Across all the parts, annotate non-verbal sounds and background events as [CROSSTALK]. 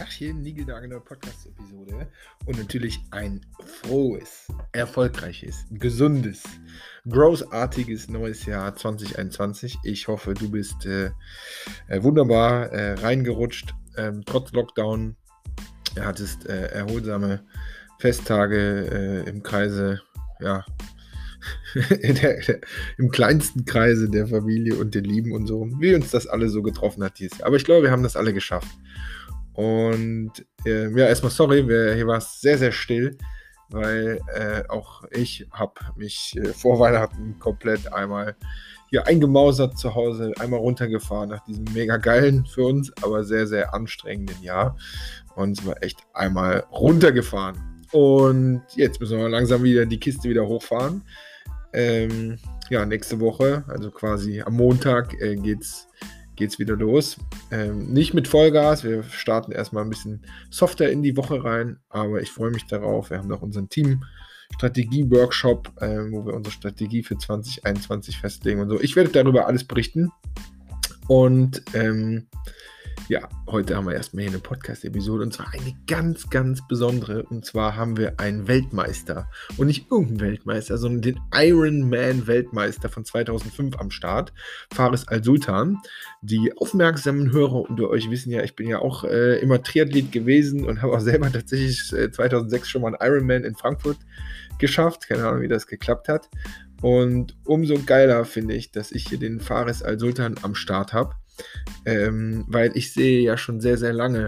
Tagchen, Nigelnagel Podcast-Episode und natürlich ein frohes, erfolgreiches, gesundes, großartiges neues Jahr 2021. Ich hoffe, du bist äh, äh, wunderbar äh, reingerutscht, ähm, trotz Lockdown. Du hattest äh, erholsame Festtage äh, im Kreise, ja, [LAUGHS] der, der, im kleinsten Kreise der Familie und den Lieben und so, wie uns das alle so getroffen hat dieses Jahr. Aber ich glaube, wir haben das alle geschafft. Und äh, ja, erstmal sorry, wir, hier war es sehr, sehr still, weil äh, auch ich habe mich äh, vor Weihnachten komplett einmal hier eingemausert zu Hause, einmal runtergefahren nach diesem mega geilen für uns, aber sehr, sehr anstrengenden Jahr. Und es war echt einmal runtergefahren. Und jetzt müssen wir langsam wieder die Kiste wieder hochfahren. Ähm, ja, nächste Woche, also quasi am Montag, äh, geht's geht's wieder los. Ähm, nicht mit Vollgas, wir starten erstmal ein bisschen softer in die Woche rein, aber ich freue mich darauf. Wir haben noch unseren Team Strategie-Workshop, äh, wo wir unsere Strategie für 2021 festlegen und so. Ich werde darüber alles berichten. Und ähm, ja, heute haben wir erstmal hier eine Podcast-Episode und zwar eine ganz, ganz besondere. Und zwar haben wir einen Weltmeister und nicht irgendeinen Weltmeister, sondern den Ironman-Weltmeister von 2005 am Start, Faris Al-Sultan. Die aufmerksamen Hörer unter euch wissen ja, ich bin ja auch äh, immer Triathlet gewesen und habe auch selber tatsächlich äh, 2006 schon mal einen Ironman in Frankfurt geschafft. Keine Ahnung, wie das geklappt hat. Und umso geiler finde ich, dass ich hier den Faris Al-Sultan am Start habe ähm, weil ich sehe ja schon sehr, sehr lange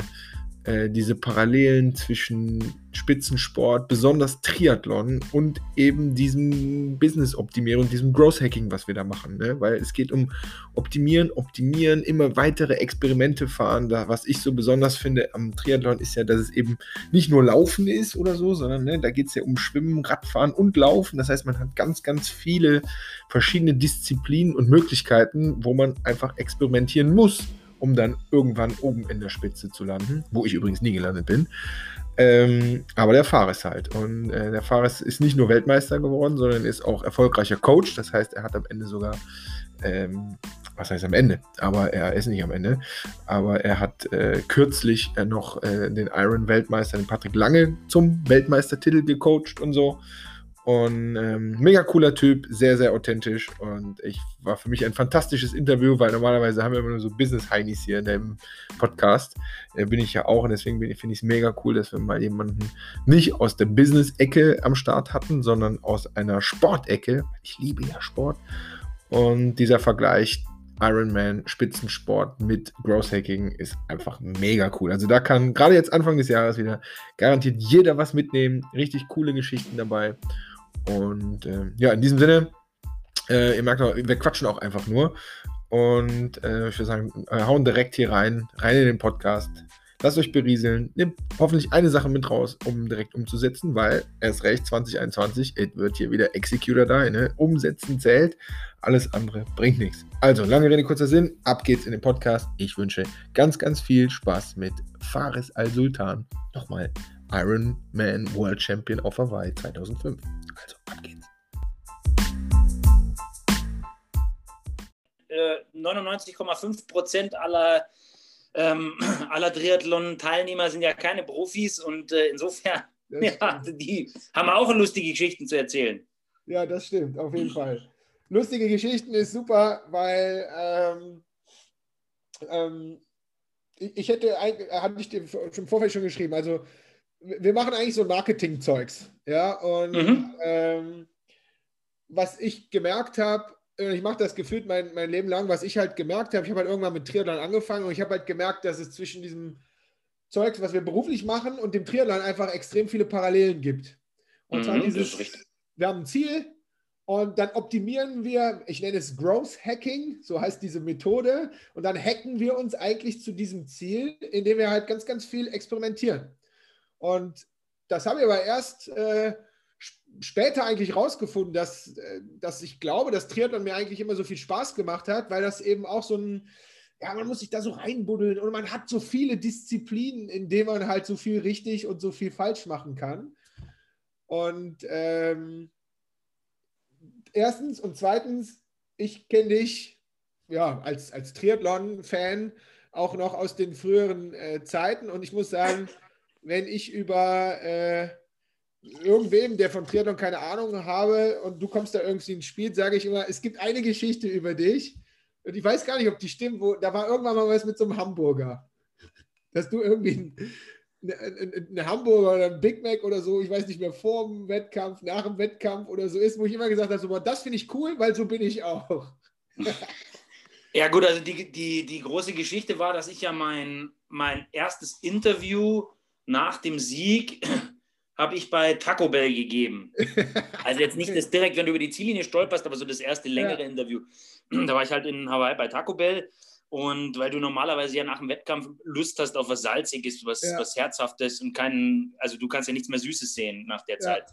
äh, diese Parallelen zwischen Spitzensport, besonders Triathlon und eben diesem Business-Optimierung, diesem Growth-Hacking, was wir da machen. Ne? Weil es geht um Optimieren, Optimieren, immer weitere Experimente fahren. Da, was ich so besonders finde am Triathlon ist ja, dass es eben nicht nur Laufen ist oder so, sondern ne, da geht es ja um Schwimmen, Radfahren und Laufen. Das heißt, man hat ganz, ganz viele verschiedene Disziplinen und Möglichkeiten, wo man einfach experimentieren muss um dann irgendwann oben in der Spitze zu landen, wo ich übrigens nie gelandet bin. Ähm, aber der Fares halt. Und äh, der Fares ist nicht nur Weltmeister geworden, sondern ist auch erfolgreicher Coach. Das heißt, er hat am Ende sogar, ähm, was heißt am Ende? Aber er ist nicht am Ende. Aber er hat äh, kürzlich äh, noch äh, den Iron-Weltmeister, den Patrick Lange, zum Weltmeistertitel gecoacht und so. Und ähm, mega cooler Typ, sehr, sehr authentisch. Und ich war für mich ein fantastisches Interview, weil normalerweise haben wir immer nur so Business-Heinis hier in dem Podcast. Äh, bin ich ja auch und deswegen finde ich es mega cool, dass wir mal jemanden nicht aus der Business-Ecke am Start hatten, sondern aus einer Sportecke. Ich liebe ja Sport. Und dieser Vergleich Ironman Spitzensport mit Growth Hacking ist einfach mega cool. Also da kann gerade jetzt Anfang des Jahres wieder garantiert jeder was mitnehmen. Richtig coole Geschichten dabei. Und äh, ja, in diesem Sinne, äh, ihr merkt auch, wir quatschen auch einfach nur. Und äh, ich würde sagen, äh, hauen direkt hier rein, rein in den Podcast. Lasst euch berieseln. Nehmt hoffentlich eine Sache mit raus, um direkt umzusetzen, weil erst recht 2021, es wird hier wieder Executor da. Ne? Umsetzen zählt. Alles andere bringt nichts. Also, lange Rede, kurzer Sinn. Ab geht's in den Podcast. Ich wünsche ganz, ganz viel Spaß mit Faris Al-Sultan. Nochmal Ironman World Champion auf Hawaii 2005. Also, ab geht's. 99,5 Prozent aller, ähm, [CLEARS THROAT] aller Triathlon-Teilnehmer sind ja keine Profis und äh, insofern, ja, die haben auch lustige Geschichten zu erzählen. Ja, das stimmt, auf jeden Fall. Lustige Geschichten ist super, weil ähm, ähm, ich, hätte, hatte ich dir im Vorfeld schon geschrieben, also wir machen eigentlich so Marketing-Zeugs. Ja, und mhm. ähm, was ich gemerkt habe, äh, ich mache das gefühlt mein, mein Leben lang, was ich halt gemerkt habe, ich habe halt irgendwann mit Triathlon angefangen und ich habe halt gemerkt, dass es zwischen diesem Zeugs, was wir beruflich machen, und dem Triathlon einfach extrem viele Parallelen gibt. Und mhm, zwar dieses, wir haben ein Ziel und dann optimieren wir, ich nenne es Growth Hacking, so heißt diese Methode, und dann hacken wir uns eigentlich zu diesem Ziel, indem wir halt ganz, ganz viel experimentieren. Und das habe ich aber erst äh, später eigentlich rausgefunden, dass, äh, dass ich glaube, dass Triathlon mir eigentlich immer so viel Spaß gemacht hat, weil das eben auch so ein, ja, man muss sich da so reinbuddeln und man hat so viele Disziplinen, in denen man halt so viel richtig und so viel falsch machen kann. Und ähm, erstens und zweitens, ich kenne dich ja, als, als Triathlon-Fan auch noch aus den früheren äh, Zeiten. Und ich muss sagen, wenn ich über äh, irgendwem, der von Triathlon keine Ahnung habe und du kommst da irgendwie ins Spiel, sage ich immer, es gibt eine Geschichte über dich und ich weiß gar nicht, ob die stimmt, wo, da war irgendwann mal was mit so einem Hamburger, dass du irgendwie ein, ein, ein Hamburger oder ein Big Mac oder so, ich weiß nicht mehr, vor dem Wettkampf, nach dem Wettkampf oder so ist, wo ich immer gesagt habe, so, das finde ich cool, weil so bin ich auch. [LAUGHS] Ja gut, also die, die, die große Geschichte war, dass ich ja mein, mein erstes Interview nach dem Sieg [CLEARS THROAT] habe ich bei Taco Bell gegeben. [LAUGHS] Also jetzt nicht das direkt, wenn du über die Ziellinie stolperst, aber so das erste längere ja. Interview. [CLEARS THROAT] Da war ich halt in Hawaii bei Taco Bell und weil du normalerweise ja nach dem Wettkampf Lust hast auf was Salziges, was, ja. was Herzhaftes und keinen, also du kannst ja nichts mehr Süßes sehen nach der Zeit.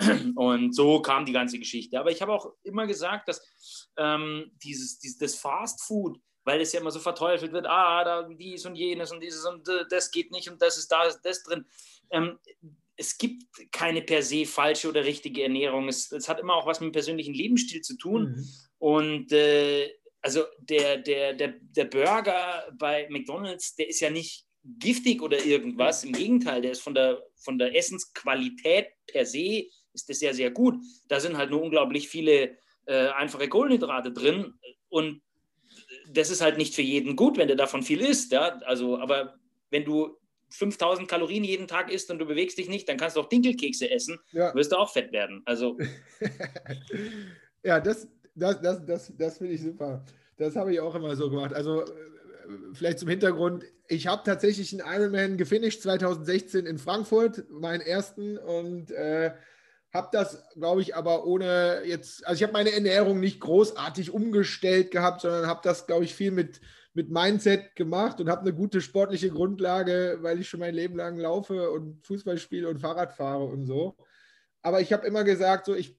[CLEARS THROAT] Und so kam die ganze Geschichte. Aber ich habe auch immer gesagt, dass ähm, dieses, dieses das Fast Food, weil es ja immer so verteufelt wird, ah, da dies und jenes und dieses und äh, das geht nicht und das ist da, ist das drin. Ähm, es gibt keine per se falsche oder richtige Ernährung. Es, es, hat immer auch was mit dem persönlichen Lebensstil zu tun. Mhm. Und äh, also der, der, der, der Burger bei McDonald's, der ist ja nicht giftig oder irgendwas. Im Gegenteil, der ist von der, von der Essensqualität per se ist das sehr, sehr gut. Da sind halt nur unglaublich viele äh, einfache Kohlenhydrate drin und das ist halt nicht für jeden gut, wenn der davon viel isst. Ja? Also, aber wenn du 5000 Kalorien jeden Tag isst und du bewegst dich nicht, dann kannst du auch Dinkelkekse essen, ja. wirst du auch fett werden. Also. [LAUGHS] ja, das, das, das, das, das finde ich super. Das habe ich auch immer so gemacht. Also äh, vielleicht zum Hintergrund, ich habe tatsächlich einen Ironman gefinisht 2016 in Frankfurt, meinen ersten und äh, habe das, glaube ich, aber ohne jetzt, also ich habe meine Ernährung nicht großartig umgestellt gehabt, sondern habe das, glaube ich, viel mit, mit Mindset gemacht und habe eine gute sportliche Grundlage, weil ich schon mein Leben lang laufe und Fußball spiele und Fahrrad fahre und so. Aber ich habe immer gesagt, so ich,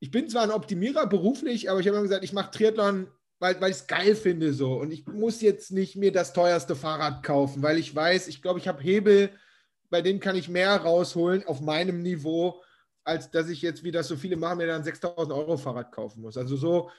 ich bin zwar ein Optimierer beruflich, aber ich habe immer gesagt, ich mache Triathlon, weil, weil ich es geil finde so. Und ich muss jetzt nicht mir das teuerste Fahrrad kaufen, weil ich weiß, ich glaube, ich habe Hebel, bei denen kann ich mehr rausholen auf meinem Niveau als dass ich jetzt, wie das so viele machen, mir dann 6000 Euro Fahrrad kaufen muss. Also so,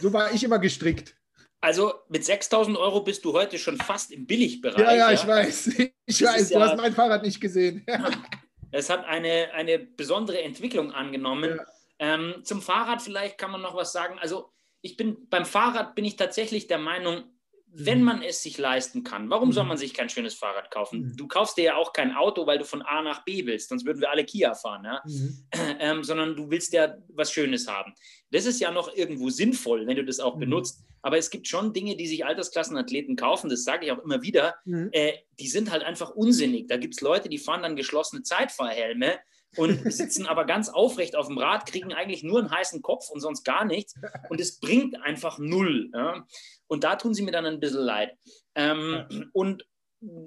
so war ich immer gestrickt. Also mit 6000 Euro bist du heute schon fast im Billigbereich. Ja, ja, ich weiß. [LAUGHS] Ich das weiß, du ja, hast mein Fahrrad nicht gesehen. [LAUGHS] es hat eine, eine besondere Entwicklung angenommen. Ja. Ähm, zum Fahrrad vielleicht kann man noch was sagen. Also ich bin beim Fahrrad bin ich tatsächlich der Meinung, wenn mhm. man es sich leisten kann, warum soll mhm. man sich kein schönes Fahrrad kaufen? Mhm. Du kaufst dir ja auch kein Auto, weil du von A nach B willst, sonst würden wir alle Kia fahren, ja? Mhm. [CLEARS THROAT] Ähm, sondern du willst ja was Schönes haben. Das ist ja noch irgendwo sinnvoll, wenn du das auch mhm. benutzt. Aber es gibt schon Dinge, die sich Altersklassenathleten kaufen, das sage ich auch immer wieder, mhm. äh, die sind halt einfach unsinnig. Da gibt es Leute, die fahren dann geschlossene Zeitfahrhelme und sitzen aber ganz aufrecht auf dem Rad, kriegen eigentlich nur einen heißen Kopf und sonst gar nichts. Und es bringt einfach null. Ja? Und da tun sie mir dann ein bisschen leid. Ähm. Und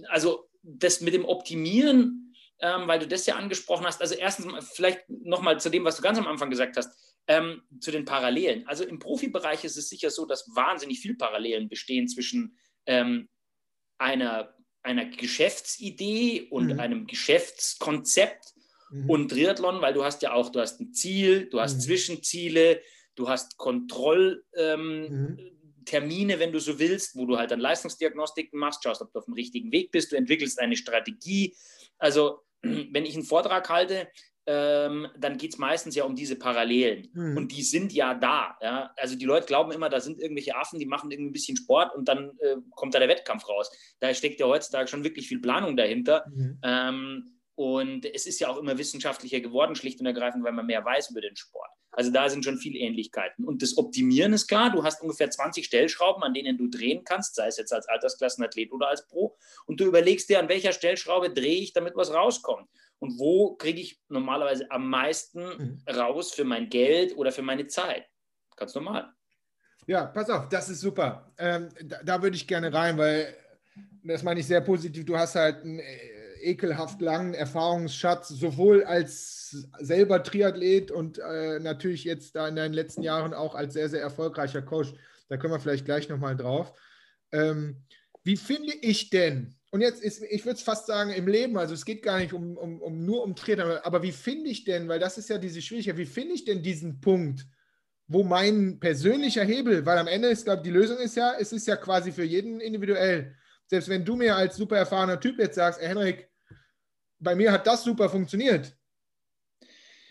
also das mit dem Optimieren, ähm, weil du das ja angesprochen hast, also erstens vielleicht nochmal zu dem, was du ganz am Anfang gesagt hast, ähm, zu den Parallelen. Also im Profibereich ist es sicher so, dass wahnsinnig viele Parallelen bestehen zwischen ähm, einer, einer Geschäftsidee und mhm. einem Geschäftskonzept mhm. und Triathlon, weil du hast ja auch, du hast ein Ziel, du hast mhm. Zwischenziele, du hast Kontrolltermine, ähm, mhm. wenn du so willst, wo du halt dann Leistungsdiagnostiken machst, schaust, ob du auf dem richtigen Weg bist, du entwickelst eine Strategie. Also [CLEARS THROAT] wenn ich einen Vortrag halte, ähm, dann geht es meistens ja um diese Parallelen. Mhm. Und die sind ja da. Ja? Also die Leute glauben immer, da sind irgendwelche Affen, die machen irgendwie ein bisschen Sport und dann äh, kommt da der Wettkampf raus. Da steckt ja heutzutage schon wirklich viel Planung dahinter. Mhm. Ähm, und es ist ja auch immer wissenschaftlicher geworden, schlicht und ergreifend, weil man mehr weiß über den Sport. Also da sind schon viele Ähnlichkeiten. Und das Optimieren ist klar, du hast ungefähr 20 Stellschrauben, an denen du drehen kannst, sei es jetzt als Altersklassenathlet oder als Pro. Und du überlegst dir, an welcher Stellschraube drehe ich, damit was rauskommt. Und wo kriege ich normalerweise am meisten mhm. raus für mein Geld oder für meine Zeit. Ganz normal. Ja, pass auf, das ist super. Ähm, da, da würde ich gerne rein, weil das meine ich sehr positiv. Du hast halt ein ekelhaft langen Erfahrungsschatz, sowohl als selber Triathlet und äh, natürlich jetzt da in den letzten Jahren auch als sehr, sehr erfolgreicher Coach. Da können wir vielleicht gleich nochmal drauf. Ähm, wie finde ich denn, und jetzt ist, ich würde es fast sagen, im Leben, also es geht gar nicht um, um, um nur um Trainer, aber wie finde ich denn, weil das ist ja diese Schwierigkeit, wie finde ich denn diesen Punkt, wo mein persönlicher Hebel, weil am Ende ist, glaube ich, die Lösung ist ja, es ist ja quasi für jeden individuell selbst wenn du mir als super erfahrener Typ jetzt sagst, ey Henrik, bei mir hat das super funktioniert,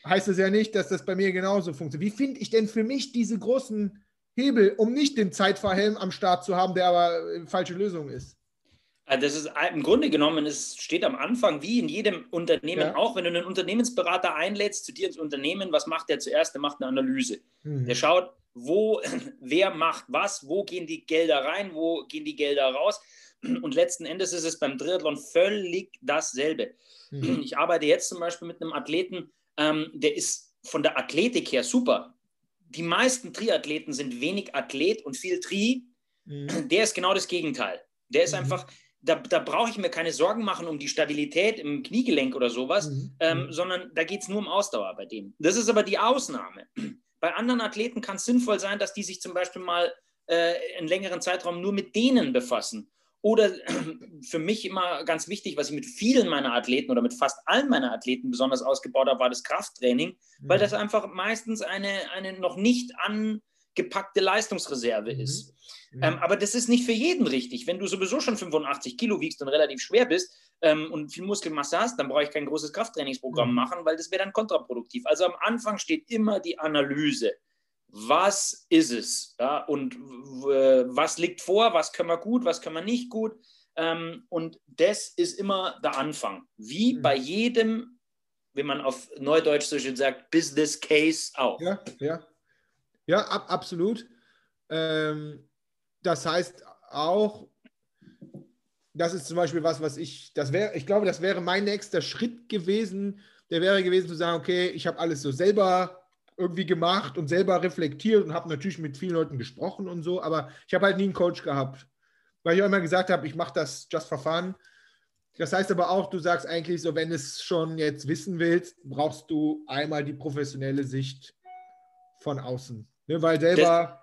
heißt es ja nicht, dass das bei mir genauso funktioniert. Wie finde ich denn für mich diese großen Hebel, um nicht den Zeitfahrhelm am Start zu haben, der aber falsche Lösung ist? Also das ist im Grunde genommen, es steht am Anfang, wie in jedem Unternehmen ja. auch, wenn du einen Unternehmensberater einlädst zu dir ins Unternehmen, was macht der zuerst? Der macht eine Analyse. Mhm. Der schaut, wo, [LAUGHS] wer macht was, wo gehen die Gelder rein, wo gehen die Gelder raus. Und letzten Endes ist es beim Triathlon völlig dasselbe. Mhm. Ich arbeite jetzt zum Beispiel mit einem Athleten, ähm, der ist von der Athletik her super. Die meisten Triathleten sind wenig Athlet und viel Tri. Mhm. Der ist genau das Gegenteil. Der ist mhm. einfach, da, da brauche ich mir keine Sorgen machen um die Stabilität im Kniegelenk oder sowas, mhm. ähm, mhm. sondern da geht es nur um Ausdauer bei dem. Das ist aber die Ausnahme. Bei anderen Athleten kann es sinnvoll sein, dass die sich zum Beispiel mal äh, einen längeren Zeitraum nur mit denen befassen. Oder [CLEARS THROAT] für mich immer ganz wichtig, was ich mit vielen meiner Athleten oder mit fast allen meiner Athleten besonders ausgebaut habe, war das Krafttraining, mhm. weil das einfach meistens eine, eine noch nicht angepackte Leistungsreserve mhm. ist. Mhm. Ähm, aber das ist nicht für jeden richtig. Wenn du sowieso schon 85 Kilo wiegst und relativ schwer bist ähm, und viel Muskelmasse hast, dann brauche ich kein großes Krafttrainingsprogramm mhm. machen, weil das wäre dann kontraproduktiv. Also am Anfang steht immer die Analyse. Was ist es? Ja, und was liegt vor? Was können wir gut? Was können wir nicht gut? Ähm, und das ist immer der Anfang. Wie mhm. bei jedem, wenn man auf Neudeutsch so schön sagt, Business Case auch. Ja, ja. Ja, ab, absolut. Ähm, das heißt auch, das ist zum Beispiel was, was ich, das wäre, ich glaube, das wäre mein nächster Schritt gewesen. Der wäre gewesen zu sagen, okay, ich habe alles so selber irgendwie gemacht und selber reflektiert und habe natürlich mit vielen Leuten gesprochen und so, aber ich habe halt nie einen Coach gehabt, weil ich auch immer gesagt habe, ich mache das just for fun. Das heißt aber auch, du sagst eigentlich so, wenn du es schon jetzt wissen willst, brauchst du einmal die professionelle Sicht von außen. Ne, weil selber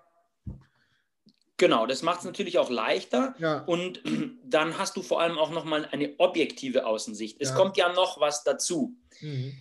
Genau, das macht es natürlich auch leichter ja. und [CLEARS THROAT] dann hast du vor allem auch nochmal eine objektive Außensicht. Es ja. kommt ja noch was dazu. Mhm.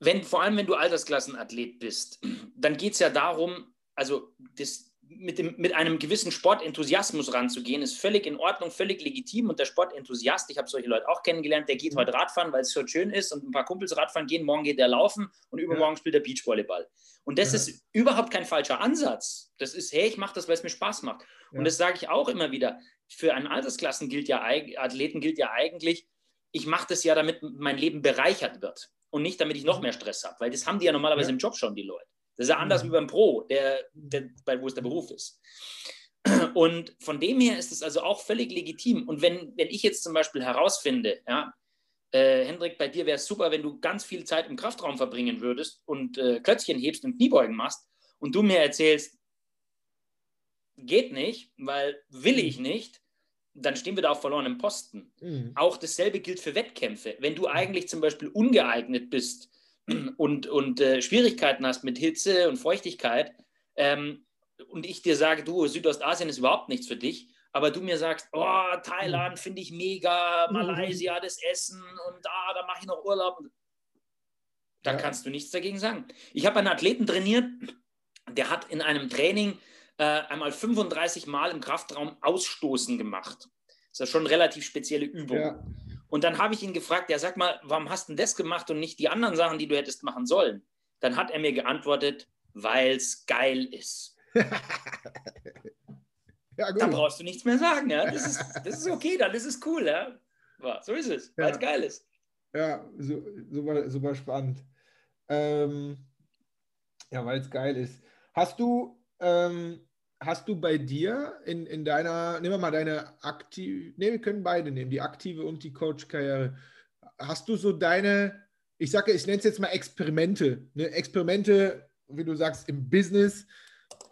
Wenn, vor allem wenn du Altersklassenathlet bist, dann geht es ja darum, also das, mit, dem, mit einem gewissen Sportenthusiasmus ranzugehen, ist völlig in Ordnung, völlig legitim. Und der Sportenthusiast, ich habe solche Leute auch kennengelernt, der geht mhm. heute Radfahren, weil es so schön ist und ein paar Kumpels Radfahren gehen, morgen geht er laufen und übermorgen ja. spielt er Beachvolleyball. Und das ja. ist überhaupt kein falscher Ansatz. Das ist, hey, ich mache das, weil es mir Spaß macht. Ja. Und das sage ich auch immer wieder. Für einen Altersklassen gilt ja, Athleten gilt ja eigentlich, ich mache das ja, damit mein Leben bereichert wird und nicht, damit ich noch mhm. mehr Stress habe, weil das haben die ja normalerweise im Job schon, die Leute. Das ist ja anders mhm. wie beim Pro, der, der, wo es der Beruf ist. Und von dem her ist es also auch völlig legitim. Und wenn, wenn ich jetzt zum Beispiel herausfinde, ja, äh, Hendrik, bei dir wäre es super, wenn du ganz viel Zeit im Kraftraum verbringen würdest und äh, Klötzchen hebst und Kniebeugen machst und du mir erzählst, geht nicht, weil will ich mhm. nicht, dann stehen wir da auf verlorenem Posten. Mhm. Auch dasselbe gilt für Wettkämpfe. Wenn du eigentlich zum Beispiel ungeeignet bist, [CLEARS THROAT] und, und äh, Schwierigkeiten hast mit Hitze und Feuchtigkeit ähm, und ich dir sage, du, Südostasien ist überhaupt nichts für dich, aber du mir sagst, oh, Thailand mhm. finde ich mega. Malaysia, das Essen und ah, da mache ich noch Urlaub. Da ja. kannst du nichts dagegen sagen. Ich habe einen Athleten trainiert, der hat in einem Training äh, einmal 35 Mal im Kraftraum Ausstoßen gemacht. Das ist ja schon eine relativ spezielle Übung. Ja. Und dann habe ich ihn gefragt, ja, sag mal, warum hast du denn das gemacht und nicht die anderen Sachen, die du hättest machen sollen? Dann hat er mir geantwortet, weil es geil ist. [LAUGHS] ja, da brauchst du nichts mehr sagen, ja. Das ist, das ist okay, dann ist es cool, ja. So ist es, weil es ja. geil ist. Ja, so, super, super spannend. Ähm, ja, weil es geil ist. Hast du, ähm, hast du bei dir in, in deiner, nehmen wir mal deine aktive, ne, wir können beide nehmen, die aktive und die Coach-Karriere. Hast du so deine, ich sage, ich nenne es jetzt mal Experimente. Ne? Experimente, wie du sagst, im Business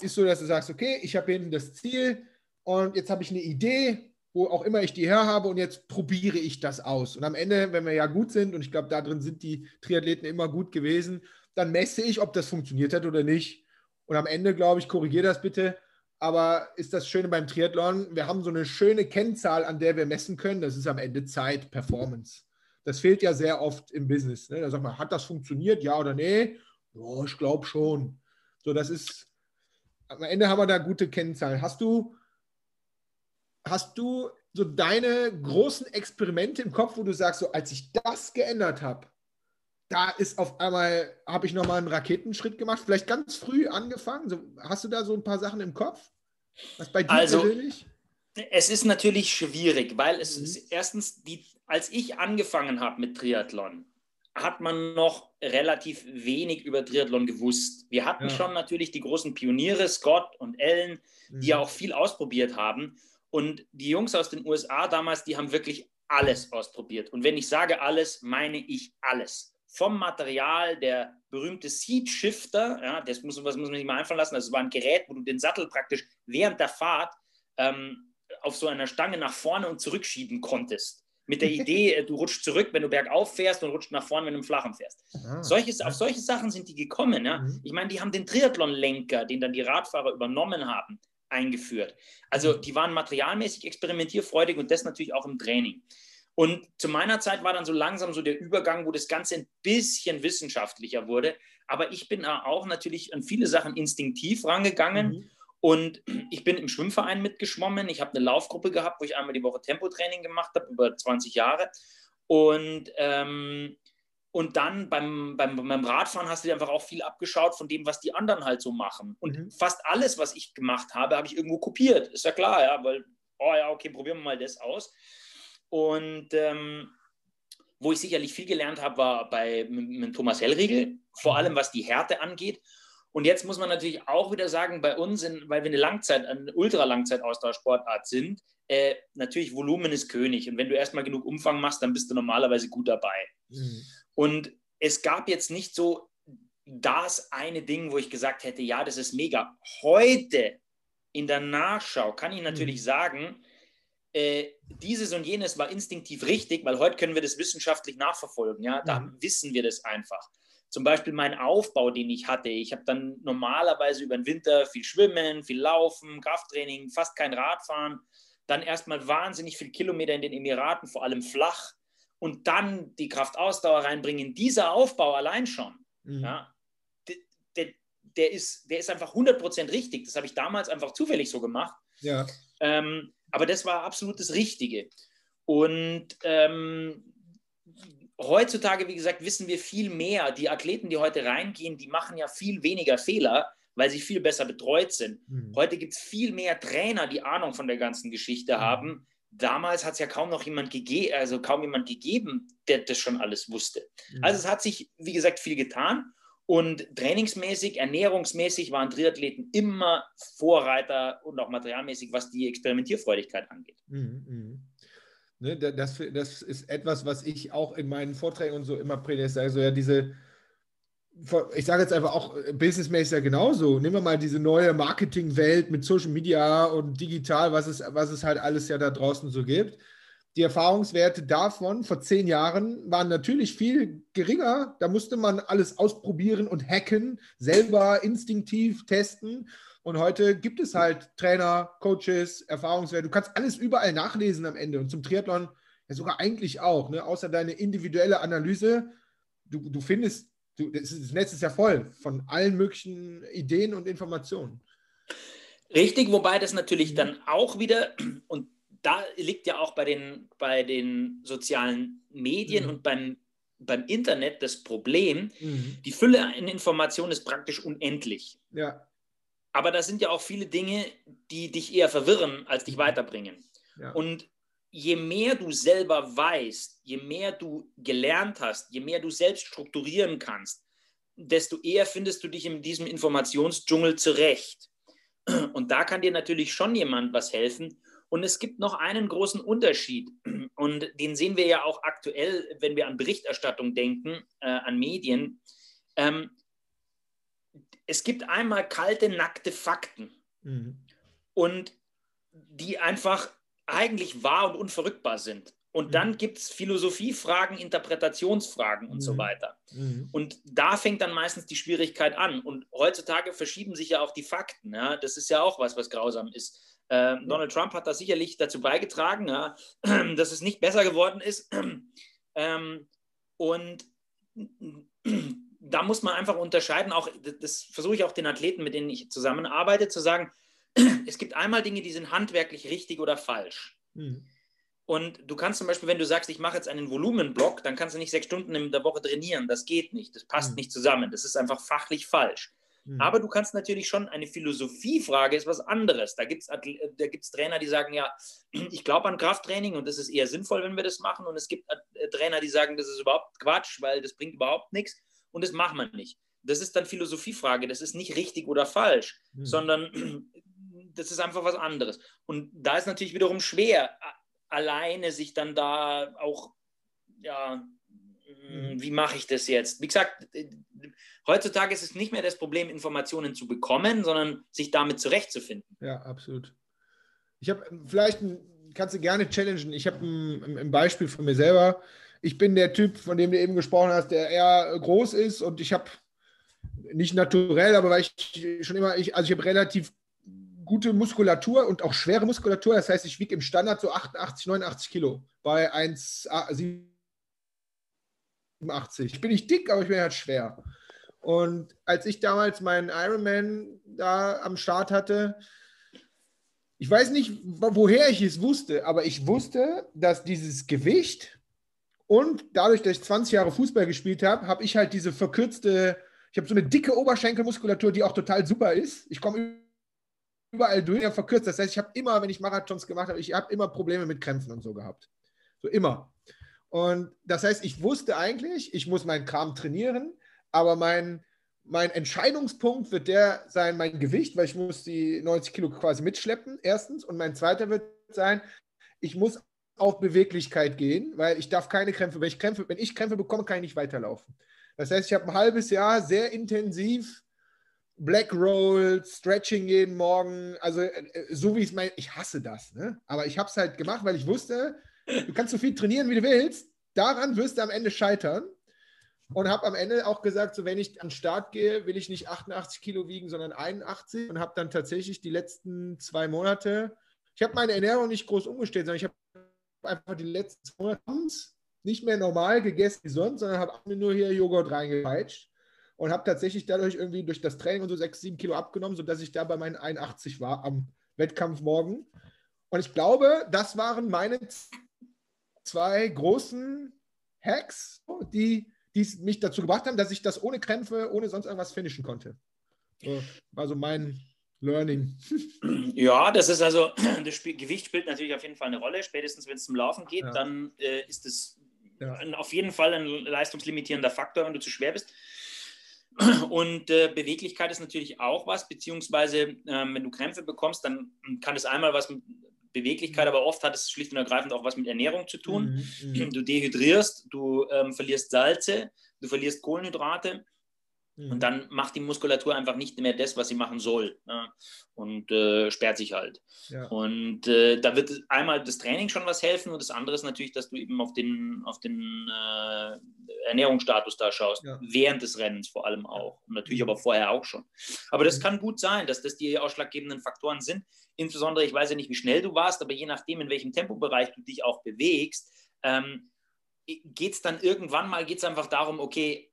ist so, dass du sagst, okay, ich habe hinten das Ziel und jetzt habe ich eine Idee, wo auch immer ich die her habe und jetzt probiere ich das aus. Und am Ende, wenn wir ja gut sind, und ich glaube, da drin sind die Triathleten immer gut gewesen, dann messe ich, ob das funktioniert hat oder nicht. Und am Ende, glaube ich, korrigiere das bitte, aber ist das Schöne beim Triathlon, wir haben so eine schöne Kennzahl, an der wir messen können. Das ist am Ende Zeit, Performance. Das fehlt ja sehr oft im Business. Ne? Da sagt man, hat das funktioniert, ja oder nee? Ja, ich glaube schon. So, das ist, am Ende haben wir da gute Kennzahlen. Hast du, hast du so deine großen Experimente im Kopf, wo du sagst, so als ich das geändert habe, da ist auf einmal, habe ich nochmal einen Raketenschritt gemacht, vielleicht ganz früh angefangen. So, hast du da so ein paar Sachen im Kopf? Was bei dir also, persönlich? Es ist natürlich schwierig, weil es mhm. ist erstens, die, als ich angefangen habe mit Triathlon, hat man noch relativ wenig über Triathlon gewusst. Wir hatten ja. schon natürlich die großen Pioniere, Scott und Ellen, die ja mhm. auch viel ausprobiert haben. Und die Jungs aus den USA damals, die haben wirklich alles ausprobiert. Und wenn ich sage alles, meine ich alles vom Material, der berühmte Seat Shifter, ja, das muss, was muss man sich mal einfallen lassen, das war ein Gerät, wo du den Sattel praktisch während der Fahrt ähm, auf so einer Stange nach vorne und zurückschieben konntest. Mit der [LAUGHS] Idee, äh, du rutschst zurück, wenn du bergauf fährst und rutschst nach vorne, wenn du im Flachen fährst. Ah, Solches, auf solche Sachen sind die gekommen. Ja? Mhm. Ich meine, die haben den Triathlon-Lenker, den dann die Radfahrer übernommen haben, eingeführt. Also die waren materialmäßig experimentierfreudig und das natürlich auch im Training. Und zu meiner Zeit war dann so langsam so der Übergang, wo das Ganze ein bisschen wissenschaftlicher wurde. Aber ich bin auch natürlich an viele Sachen instinktiv rangegangen. Mhm. Und ich bin im Schwimmverein mitgeschwommen. Ich habe eine Laufgruppe gehabt, wo ich einmal die Woche Tempotraining gemacht habe, über 20 Jahre. Und, ähm, und dann beim, beim, beim Radfahren hast du dir einfach auch viel abgeschaut von dem, was die anderen halt so machen. Und mhm. fast alles, was ich gemacht habe, habe ich irgendwo kopiert. Ist ja klar, ja, weil, oh ja, okay, probieren wir mal das aus. Und ähm, wo ich sicherlich viel gelernt habe, war bei mit, Thomas Hellriegel, vor allem was die Härte angeht. Und jetzt muss man natürlich auch wieder sagen, bei uns, in, weil wir eine Langzeit, eine Ultralangzeitausdauersportart sind, äh, natürlich Volumen ist König. Und wenn du erstmal genug Umfang machst, dann bist du normalerweise gut dabei. Mhm. Und es gab jetzt nicht so das eine Ding, wo ich gesagt hätte, ja, das ist mega. Heute in der Nachschau kann ich natürlich mhm. sagen, äh, dieses und jenes war instinktiv richtig, weil heute können wir das wissenschaftlich nachverfolgen. Ja, da mhm. wissen wir das einfach. Zum Beispiel mein Aufbau, den ich hatte. Ich habe dann normalerweise über den Winter viel Schwimmen, viel Laufen, Krafttraining, fast kein Radfahren. Dann erstmal wahnsinnig viel Kilometer in den Emiraten, vor allem flach. Und dann die Kraftausdauer reinbringen. Dieser Aufbau allein schon, mhm. ja, der, der, ist, der ist einfach 100% richtig. Das habe ich damals einfach zufällig so gemacht. Ja. Ähm, aber das war absolut das Richtige. Und ähm, heutzutage, wie gesagt, wissen wir viel mehr. Die Athleten, die heute reingehen, die machen ja viel weniger Fehler, weil sie viel besser betreut sind. Mhm. Heute gibt es viel mehr Trainer, die Ahnung von der ganzen Geschichte mhm. haben. Damals hat es ja kaum noch jemand gegeben, also kaum jemand gegeben, der das schon alles wusste. Mhm. Also es hat sich, wie gesagt, viel getan. Und trainingsmäßig, ernährungsmäßig waren Triathleten immer Vorreiter und auch materialmäßig, was die Experimentierfreudigkeit angeht. Mhm, mh. ne, das, das ist etwas, was ich auch in meinen Vorträgen und so immer predige. Sage ja, diese, ich sage jetzt einfach auch businessmäßig ja genauso. Nehmen wir mal diese neue Marketingwelt mit Social Media und digital, was es, was es halt alles ja da draußen so gibt die Erfahrungswerte davon vor zehn Jahren waren natürlich viel geringer. Da musste man alles ausprobieren und hacken, selber instinktiv testen. Und heute gibt es halt Trainer, Coaches, Erfahrungswerte. Du kannst alles überall nachlesen am Ende. Und zum Triathlon ja sogar eigentlich auch. Ne? Außer deine individuelle Analyse. Du, du findest, du, das, Netz ist ja voll von allen möglichen Ideen und Informationen. Richtig, wobei das natürlich dann auch wieder, und da liegt ja auch bei den, bei den sozialen Medien mhm. und beim, beim Internet das Problem, mhm. die Fülle an Informationen ist praktisch unendlich. Ja. Aber da sind ja auch viele Dinge, die dich eher verwirren, als dich mhm. weiterbringen. Ja. Und je mehr du selber weißt, je mehr du gelernt hast, je mehr du selbst strukturieren kannst, desto eher findest du dich in diesem Informationsdschungel zurecht. Und da kann dir natürlich schon jemand was helfen. Und es gibt noch einen großen Unterschied [CLEARS THROAT] und den sehen wir ja auch aktuell, wenn wir an Berichterstattung denken, äh, an Medien. Ähm, es gibt einmal kalte, nackte Fakten mhm. und die einfach eigentlich wahr und unverrückbar sind. Und mhm. dann gibt es Philosophiefragen, Interpretationsfragen und mhm. so weiter. Mhm. Und da fängt dann meistens die Schwierigkeit an. Und heutzutage verschieben sich ja auch die Fakten. Ja? Das ist ja auch was, was grausam ist. Äh, Donald Trump hat da sicherlich dazu beigetragen, ja, [CLEARS THROAT] dass es nicht besser geworden ist. [CLEARS THROAT] Ähm, und [CLEARS THROAT] da muss man einfach unterscheiden, auch das versuche ich auch den Athleten, mit denen ich zusammenarbeite, zu sagen, es gibt einmal Dinge, die sind handwerklich richtig oder falsch. Mhm. Und du kannst zum Beispiel, wenn du sagst, ich mache jetzt einen Volumenblock, dann kannst du nicht sechs Stunden in der Woche trainieren. Das geht nicht. Das passt mhm. nicht zusammen. Das ist einfach fachlich falsch. Mhm. Aber du kannst natürlich schon, eine Philosophiefrage ist was anderes. Da gibt es da gibt's Trainer, die sagen, ja, [CLEARS THROAT] ich glaube an Krafttraining und das ist eher sinnvoll, wenn wir das machen. Und es gibt äh, Trainer, die sagen, das ist überhaupt Quatsch, weil das bringt überhaupt nichts und das macht man nicht. Das ist dann Philosophiefrage. Das ist nicht richtig oder falsch, mhm. sondern [CLEARS THROAT] das ist einfach was anderes. Und da ist natürlich wiederum schwer, alleine sich dann da auch, ja. Wie mache ich das jetzt? Wie gesagt, äh, heutzutage ist es nicht mehr das Problem, Informationen zu bekommen, sondern sich damit zurechtzufinden. Ja, absolut. Ich habe vielleicht, kannst du gerne challengen. Ich habe ein, ein, Beispiel von mir selber. Ich bin der Typ, von dem du eben gesprochen hast, der eher groß ist und ich habe nicht naturell, aber weil ich schon immer, ich, also ich habe relativ gute Muskulatur und auch schwere Muskulatur. Das heißt, ich wiege im Standard so 88, 89 Kilo bei 1,87. Ich bin nicht dick, aber ich bin halt schwer. Und als ich damals meinen Ironman da am Start hatte, ich weiß nicht, woher ich es wusste, aber ich wusste, dass dieses Gewicht und dadurch, dass ich 20 Jahre Fußball gespielt habe, habe ich halt diese verkürzte, ich habe so eine dicke Oberschenkelmuskulatur, die auch total super ist. Ich komme überall durch, ja, verkürzt. Das heißt, ich habe immer, wenn ich Marathons gemacht habe, ich habe immer Probleme mit Krämpfen und so gehabt. So immer. Und das heißt, ich wusste eigentlich, ich muss meinen Kram trainieren, aber mein, mein Entscheidungspunkt wird der sein, mein Gewicht, weil ich muss die 90 Kilo quasi mitschleppen, erstens. Und mein zweiter wird sein, ich muss auf Beweglichkeit gehen, weil ich darf keine Krämpfe, wenn ich Krämpfe, wenn ich Krämpfe bekomme, kann ich nicht weiterlaufen. Das heißt, ich habe ein halbes Jahr sehr intensiv Black Roll, Stretching jeden Morgen, also äh, so wie ich es meine, ich hasse das, ne? aber ich habe es halt gemacht, weil ich wusste, du kannst so viel trainieren, wie du willst, daran wirst du am Ende scheitern. Und habe am Ende auch gesagt, so wenn ich an den Start gehe, will ich nicht 88 Kilo wiegen, sondern 81 und habe dann tatsächlich die letzten zwei Monate, ich habe meine Ernährung nicht groß umgestellt, sondern ich habe einfach die letzten zwei Monate nicht mehr normal gegessen wie sonst, sondern habe mir nur hier Joghurt reingepeitscht. Und habe tatsächlich dadurch irgendwie durch das Training und so 6, 7 Kilo abgenommen, sodass ich da bei meinen 81 war am Wettkampf morgen. Und ich glaube, das waren meine zwei großen Hacks, die, die mich dazu gebracht haben, dass ich das ohne Krämpfe, ohne sonst irgendwas finishen konnte. So, war so mein Learning. [CLEARS THROAT] Ja, das ist also, [CLEARS THROAT] das Spiel, Gewicht spielt natürlich auf jeden Fall eine Rolle. Spätestens, wenn es zum Laufen geht, ja. dann äh, ist es ja. auf jeden Fall ein leistungslimitierender Faktor, wenn du zu schwer bist. [CLEARS THROAT] Und äh, Beweglichkeit ist natürlich auch was, beziehungsweise äh, wenn du Krämpfe bekommst, dann kann es einmal was mit Beweglichkeit, aber oft hat es schlicht und ergreifend auch was mit Ernährung zu tun. Mhm, mhm. du dehydrierst, du ähm, verlierst Salze, du verlierst Kohlenhydrate Mhm. Und dann macht die Muskulatur einfach nicht mehr das, was sie machen soll. Ne? Und äh, sperrt sich halt. Ja. Und äh, da wird einmal das Training schon was helfen und das andere ist natürlich, dass du eben auf den, auf den äh, Ernährungsstatus da schaust. Ja. Während des Rennens vor allem auch. Und natürlich mhm. aber vorher auch schon. Aber das mhm. kann gut sein, dass das die ausschlaggebenden Faktoren sind. Insbesondere, ich weiß ja nicht, wie schnell du warst, aber je nachdem, in welchem Tempobereich du dich auch bewegst, ähm, geht es dann irgendwann mal, geht es einfach darum, okay,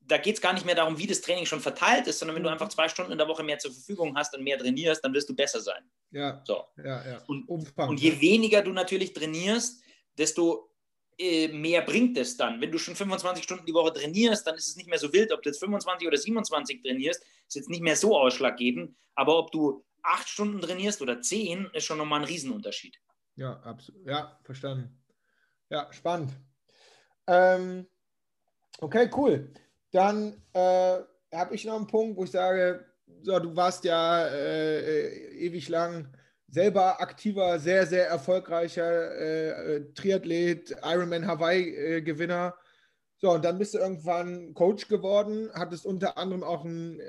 da geht es gar nicht mehr darum, wie das Training schon verteilt ist, sondern wenn du mhm. einfach zwei Stunden in der Woche mehr zur Verfügung hast und mehr trainierst, dann wirst du besser sein. Ja. So. ja, ja. Und, und je weniger du natürlich trainierst, desto äh, mehr bringt es dann. Wenn du schon 25 Stunden die Woche trainierst, dann ist es nicht mehr so wild, ob du jetzt 25 oder 27 trainierst, ist jetzt nicht mehr so ausschlaggebend. Aber ob du acht Stunden trainierst oder zehn, ist schon nochmal ein Riesenunterschied. Ja, absolut. Ja, verstanden. Ja, spannend. Ähm, okay, cool. Dann äh, habe ich noch einen Punkt, wo ich sage, so, du warst ja äh, äh ewig lang selber aktiver, sehr, sehr erfolgreicher äh, äh Triathlet, Ironman Hawaii-Gewinner. so, und dann bist du irgendwann Coach geworden, hattest unter anderem auch einen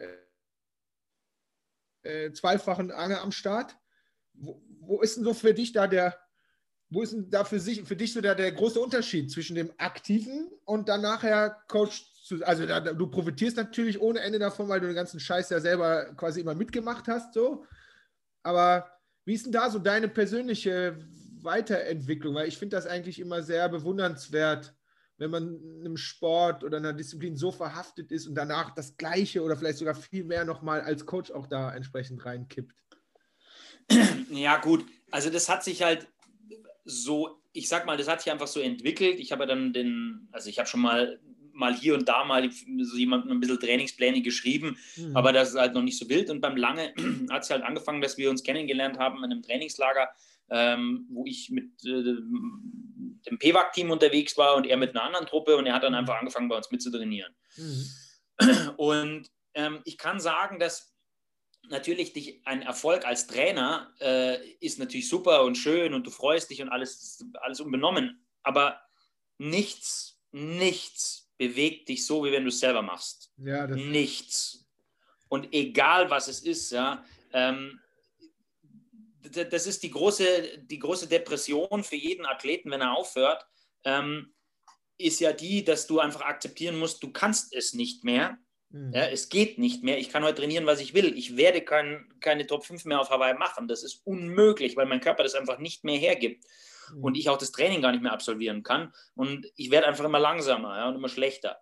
äh, zweifachen Angel am Start. Wo, wo, ist denn so für dich da der, wo ist denn da für, sich, für dich so der, der große Unterschied zwischen dem aktiven und dann nachher Coach zu, also da, du profitierst natürlich ohne Ende davon, weil du den ganzen Scheiß ja selber quasi immer mitgemacht hast, so. Aber wie ist denn da so deine persönliche Weiterentwicklung? Weil ich finde das eigentlich immer sehr bewundernswert, wenn man einem Sport oder einer Disziplin so verhaftet ist und danach das Gleiche oder vielleicht sogar viel mehr nochmal als Coach auch da entsprechend reinkippt. Ja, gut. Also das hat sich halt so, ich sag mal, das hat sich einfach so entwickelt. Ich habe dann den, also ich habe schon mal mal hier und da mal so jemandem ein bisschen Trainingspläne geschrieben, mhm. aber das ist halt noch nicht so wild. Und beim Lange [CLEARS THROAT] hat es halt angefangen, dass wir uns kennengelernt haben in einem Trainingslager, ähm, wo ich mit äh, dem PWAC-Team unterwegs war und er mit einer anderen Truppe und er hat dann einfach angefangen, bei uns mitzutrainieren. Mhm. [CLEARS THROAT] Und ähm, ich kann sagen, dass natürlich dich ein Erfolg als Trainer äh, ist natürlich super und schön und du freust dich und alles, alles unbenommen, aber nichts, nichts bewegt dich so, wie wenn du es selber machst. Ja, Nichts. Und egal, was es ist, ja, ähm, das ist die große, die große Depression für jeden Athleten, wenn er aufhört, ähm, ist ja die, dass du einfach akzeptieren musst, du kannst es nicht mehr. Mhm. Ja, es geht nicht mehr. Ich kann heute trainieren, was ich will. Ich werde kein, keine Top 5 mehr auf Hawaii machen. Das ist unmöglich, weil mein Körper das einfach nicht mehr hergibt mhm. und ich auch das Training gar nicht mehr absolvieren kann. Und ich werde einfach immer langsamer ja, und immer schlechter.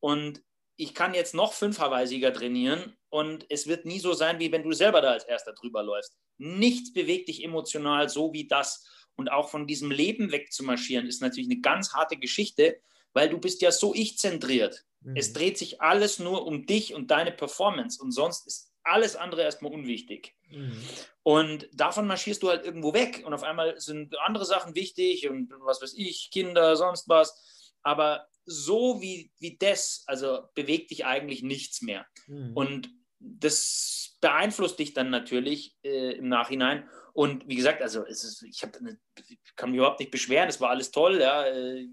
Und ich kann jetzt noch fünf Hawaii-Sieger trainieren und es wird nie so sein, wie wenn du selber da als Erster drüber läufst. Nichts bewegt dich emotional so wie das. Und auch von diesem Leben wegzumarschieren, ist natürlich eine ganz harte Geschichte, weil du bist ja so ich-zentriert. Mhm. Es dreht sich alles nur um dich und deine Performance und sonst ist alles andere erstmal unwichtig. Mhm. Und davon marschierst du halt irgendwo weg und auf einmal sind andere Sachen wichtig und was weiß ich, Kinder, sonst was. Aber so wie, wie das, also bewegt dich eigentlich nichts mehr. Mhm. Und das beeinflusst dich dann natürlich äh, im Nachhinein. Und wie gesagt, also ist, ich, hab, ich kann mich überhaupt nicht beschweren, es war alles toll. Ja. Äh,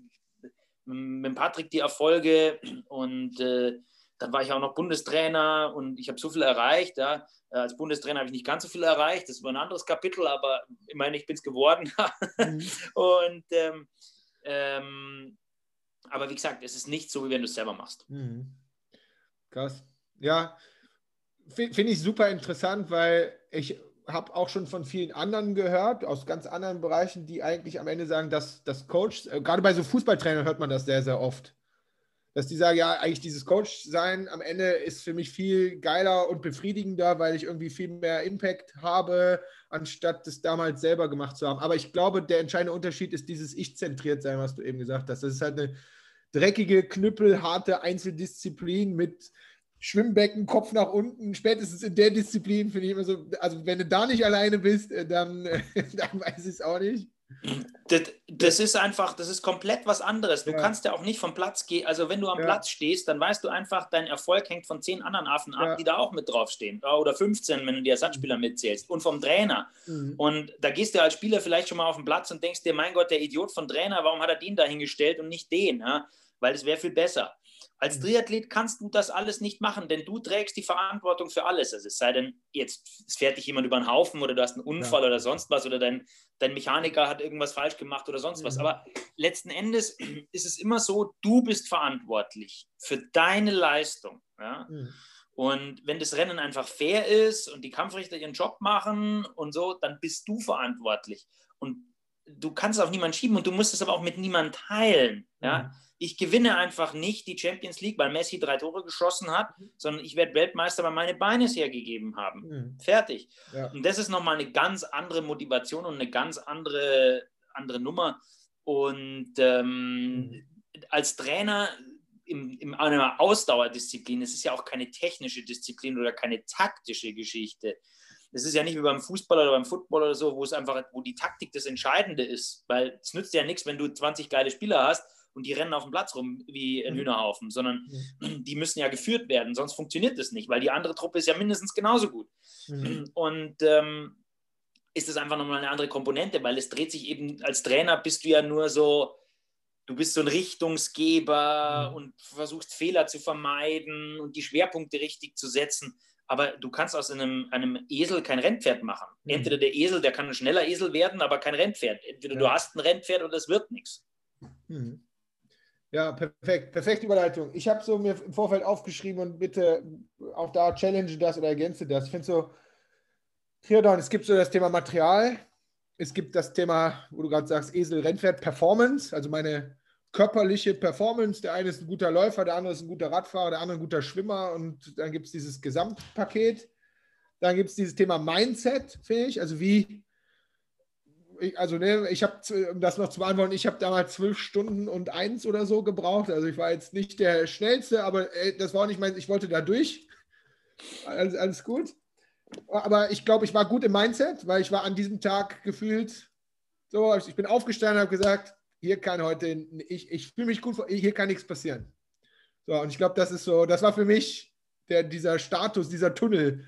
mit Patrick die Erfolge und äh, dann war ich auch noch Bundestrainer und ich habe so viel erreicht. Ja. Äh, als Bundestrainer habe ich nicht ganz so viel erreicht, das war ein anderes Kapitel, aber ich meine, ich bin es geworden. [LAUGHS] mhm. Und ähm, ähm, aber wie gesagt, es ist nicht so, wie wenn du es selber machst. Mhm. Krass. Ja, finde ich super interessant, weil ich habe auch schon von vielen anderen gehört, aus ganz anderen Bereichen, die eigentlich am Ende sagen, dass das Coach, äh, gerade bei so Fußballtrainern hört man das sehr, sehr oft, dass die sagen, ja, eigentlich dieses Coach-Sein am Ende ist für mich viel geiler und befriedigender, weil ich irgendwie viel mehr Impact habe, anstatt das damals selber gemacht zu haben. Aber ich glaube, der entscheidende Unterschied ist dieses Ich-zentriert sein, was du eben gesagt hast. Das ist halt eine dreckige, knüppelharte Einzeldisziplin mit Schwimmbecken, Kopf nach unten, spätestens in der Disziplin finde ich immer so, also wenn du da nicht alleine bist, äh, dann, [LAUGHS] dann weiß ich es auch nicht. Das, das, ist einfach, das ist komplett was anderes. Du ja. kannst ja auch nicht vom Platz gehen. Also wenn du am ja. Platz stehst, dann weißt du einfach, dein Erfolg hängt von zehn anderen Affen ab, ja. die da auch mit draufstehen. Oder 15, wenn du die Ersatzspieler mhm. mitzählst. Und vom Trainer. Mhm. Und da gehst du als Spieler vielleicht schon mal auf den Platz und denkst dir, mein Gott, der Idiot von Trainer, warum hat er den da hingestellt und nicht den? Weil es wäre viel besser. Als mhm. Triathlet kannst du das alles nicht machen, denn du trägst die Verantwortung für alles. Also es sei denn, jetzt fährt dich jemand über den Haufen oder du hast einen Unfall ja. oder sonst was oder dein, dein Mechaniker hat irgendwas falsch gemacht oder sonst was. Mhm. Aber letzten Endes [CLEARS THROAT] ist es immer so, du bist verantwortlich für deine Leistung. Ja? Mhm. Und wenn das Rennen einfach fair ist und die Kampfrichter ihren Job machen und so, dann bist du verantwortlich. Und du kannst es auf niemanden schieben und du musst es aber auch mit niemandem teilen. Ja? Mhm ich gewinne einfach nicht die Champions League, weil Messi drei Tore geschossen hat, mhm. sondern ich werde Weltmeister, weil meine Beine es hergegeben haben. Mhm. Fertig. Ja. Und das ist nochmal eine ganz andere Motivation und eine ganz andere, andere Nummer. Und ähm, mhm. als Trainer in, in einer Ausdauerdisziplin, es ist ja auch keine technische Disziplin oder keine taktische Geschichte. Es ist ja nicht wie beim Fußball oder beim Football oder so, wo es einfach, wo die Taktik das Entscheidende ist, weil es nützt ja nichts, wenn du 20 geile Spieler hast und die rennen auf dem Platz rum wie ein mhm. Hühnerhaufen, sondern die müssen ja geführt werden, sonst funktioniert das nicht, weil die andere Truppe ist ja mindestens genauso gut. Mhm. Und ähm, ist das einfach nochmal eine andere Komponente, weil es dreht sich eben, als Trainer bist du ja nur so, du bist so ein Richtungsgeber mhm. und versuchst Fehler zu vermeiden und die Schwerpunkte richtig zu setzen. Aber du kannst aus einem, einem Esel kein Rennpferd machen. Mhm. Entweder der Esel, der kann ein schneller Esel werden, aber kein Rennpferd. Entweder ja. du hast ein Rennpferd oder es wird nichts. Mhm. Ja, perfekt. Perfekte Überleitung. Ich habe so mir im Vorfeld aufgeschrieben und bitte auch da challenge das oder ergänze das. Ich finde so, Triadon, es gibt so das Thema Material, es gibt das Thema, wo du gerade sagst, Esel, Rennpferd, Performance, also meine körperliche Performance. Der eine ist ein guter Läufer, der andere ist ein guter Radfahrer, der andere ein guter Schwimmer und dann gibt es dieses Gesamtpaket. Dann gibt es dieses Thema Mindset, finde ich, also wie ich, also ne, ich habe, um das noch zu beantworten, ich habe damals zwölf Stunden und eins oder so gebraucht. Also ich war jetzt nicht der Schnellste, aber ey, das war auch nicht mein, ich wollte da durch. Alles, alles gut. Aber ich glaube, ich war gut im Mindset, weil ich war an diesem Tag gefühlt so, ich bin aufgestanden und habe gesagt, hier kann heute, ich, ich fühle mich gut, hier kann nichts passieren. So, und ich glaube, das ist so, das war für mich der, dieser Status, dieser Tunnel.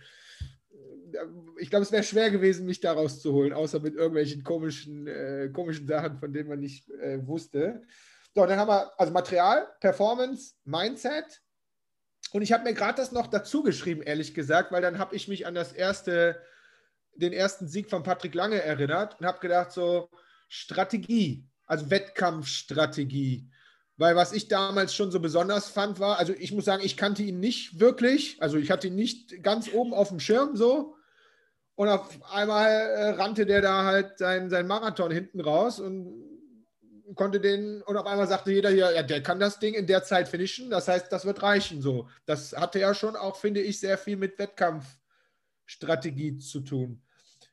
Ich glaube, es wäre schwer gewesen, mich da rauszuholen, außer mit irgendwelchen komischen, äh, komischen Sachen, von denen man nicht äh, wusste. So, dann haben wir also Material, Performance, Mindset. Und ich habe mir gerade das noch dazu geschrieben, ehrlich gesagt, weil dann habe ich mich an das erste, den ersten Sieg von Patrick Lange erinnert und habe gedacht, so Strategie, also Wettkampfstrategie. Weil was ich damals schon so besonders fand, war, also ich muss sagen, ich kannte ihn nicht wirklich. Also ich hatte ihn nicht ganz oben auf dem Schirm so. Und auf einmal äh, rannte der da halt sein, sein Marathon hinten raus und konnte den, und auf einmal sagte jeder hier, ja, der kann das Ding in der Zeit finishen. Das heißt, das wird reichen so. Das hatte ja schon auch, finde ich, sehr viel mit Wettkampfstrategie zu tun.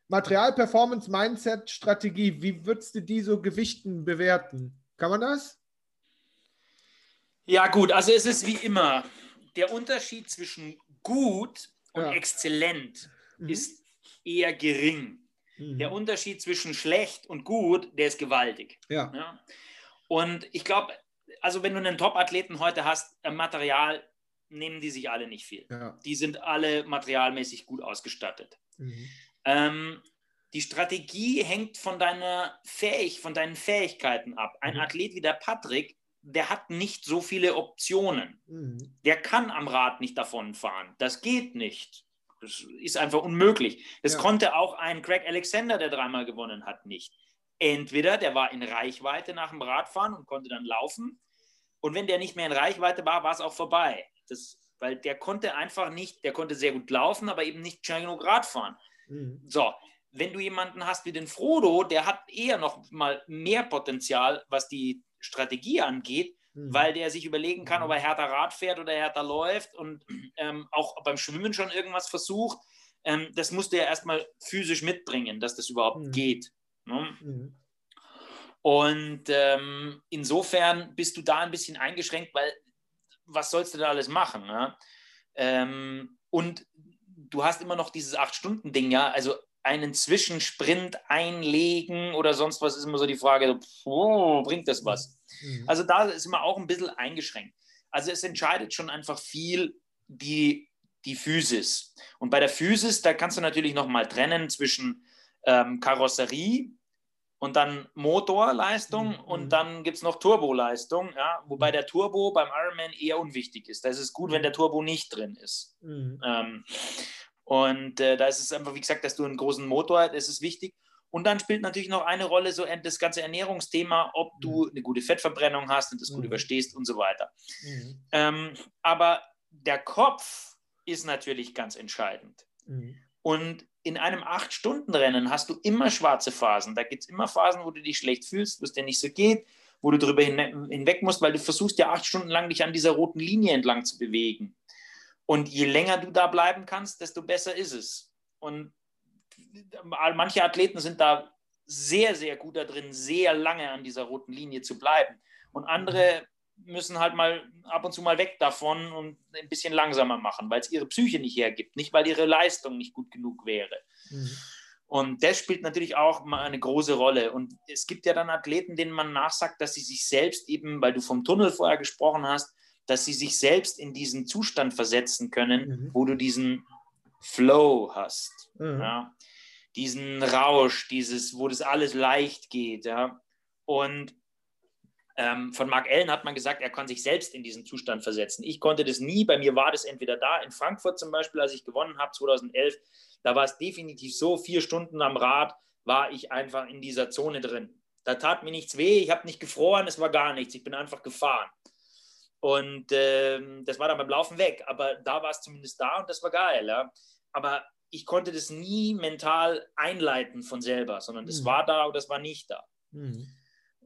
Material, Performance, Mindset, Strategie, wie würdest du die so gewichten, bewerten? Kann man das? Ja, gut, also es ist wie immer, der Unterschied zwischen gut und ja. exzellent mhm. ist eher gering. Mhm. Der Unterschied zwischen schlecht und gut, der ist gewaltig. Ja. ja? Und ich glaube, also wenn du einen Top-Athleten heute hast, Material nehmen die sich alle nicht viel. Ja. Die sind alle materialmäßig gut ausgestattet. Mhm. Ähm, die Strategie hängt von deiner Fähig, von deinen Fähigkeiten ab. Ein mhm. Athlet wie der Patrick der hat nicht so viele Optionen. Mhm. Der kann am Rad nicht davon fahren. Das geht nicht. Das ist einfach unmöglich. Das ja. konnte auch ein Craig Alexander, der dreimal gewonnen hat, nicht. Entweder der war in Reichweite nach dem Radfahren und konnte dann laufen. Und wenn der nicht mehr in Reichweite war, war es auch vorbei. Das, weil der konnte einfach nicht, der konnte sehr gut laufen, aber eben nicht schnell genug Radfahren. Mhm. So, wenn du jemanden hast wie den Frodo, der hat eher noch mal mehr Potenzial, was die Strategie angeht, mhm. weil der sich überlegen kann, ob er härter Rad fährt oder härter läuft und ähm, auch beim Schwimmen schon irgendwas versucht. Ähm, das musst du ja erstmal physisch mitbringen, dass das überhaupt mhm. geht. Ne? Mhm. Und ähm, insofern bist du da ein bisschen eingeschränkt, weil was sollst du da alles machen? Ne? Ähm, und du hast immer noch dieses Acht-Stunden-Ding, ja. Also einen Zwischensprint einlegen oder sonst was, ist immer so die Frage, oh, bringt das was? Mhm. Also da ist man auch ein bisschen eingeschränkt. Also es entscheidet schon einfach viel die, die Physis. Und bei der Physis, da kannst du natürlich nochmal trennen zwischen ähm, Karosserie und dann Motorleistung mhm. und dann gibt es noch Turboleistung, ja, wobei der Turbo beim Ironman eher unwichtig ist. Da ist es gut, wenn der Turbo nicht drin ist. Mhm. Ähm, und äh, da ist es einfach, wie gesagt, dass du einen großen Motor hast, das ist wichtig. Und dann spielt natürlich noch eine Rolle so das ganze Ernährungsthema, ob du mhm. eine gute Fettverbrennung hast und das gut mhm. überstehst und so weiter. Mhm. Ähm, aber der Kopf ist natürlich ganz entscheidend. Mhm. Und in einem 8-Stunden-Rennen hast du immer schwarze Phasen. Da gibt es immer Phasen, wo du dich schlecht fühlst, wo es dir nicht so geht, wo du darüber hinweg musst, weil du versuchst ja acht Stunden lang dich an dieser roten Linie entlang zu bewegen. Und je länger du da bleiben kannst, desto besser ist es. Und manche Athleten sind da sehr, sehr gut da drin, sehr lange an dieser roten Linie zu bleiben. Und andere müssen halt mal ab und zu mal weg davon und ein bisschen langsamer machen, weil es ihre Psyche nicht hergibt, nicht weil ihre Leistung nicht gut genug wäre. Mhm. Und das spielt natürlich auch mal eine große Rolle. Und es gibt ja dann Athleten, denen man nachsagt, dass sie sich selbst eben, weil du vom Tunnel vorher gesprochen hast, dass sie sich selbst in diesen Zustand versetzen können, mhm. wo du diesen Flow hast. Mhm. Ja? Diesen Rausch, dieses, wo das alles leicht geht. Ja? Und ähm, von Mark Allen hat man gesagt, er kann sich selbst in diesen Zustand versetzen. Ich konnte das nie. Bei mir war das entweder da, in Frankfurt zum Beispiel, als ich gewonnen habe, 2011. Da war es definitiv so, vier Stunden am Rad war ich einfach in dieser Zone drin. Da tat mir nichts weh, ich habe nicht gefroren, es war gar nichts. Ich bin einfach gefahren. Und ähm, das war dann beim Laufen weg. Aber da war es zumindest da und das war geil. Ja? Aber ich konnte das nie mental einleiten von selber, sondern das mhm. war da oder das war nicht da. Mhm.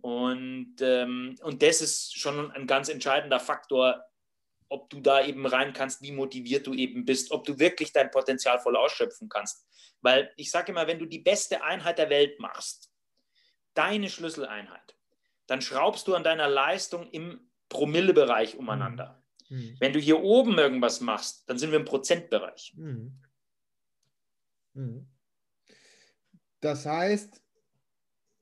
Und, ähm, und das ist schon ein ganz entscheidender Faktor, ob du da eben rein kannst, wie motiviert du eben bist, ob du wirklich dein Potenzial voll ausschöpfen kannst. Weil ich sage immer, wenn du die beste Einheit der Welt machst, deine Schlüsseleinheit, dann schraubst du an deiner Leistung im Promillebereich umeinander. Mhm. Wenn du hier oben irgendwas machst, dann sind wir im Prozentbereich. Mhm. Mhm. Das heißt,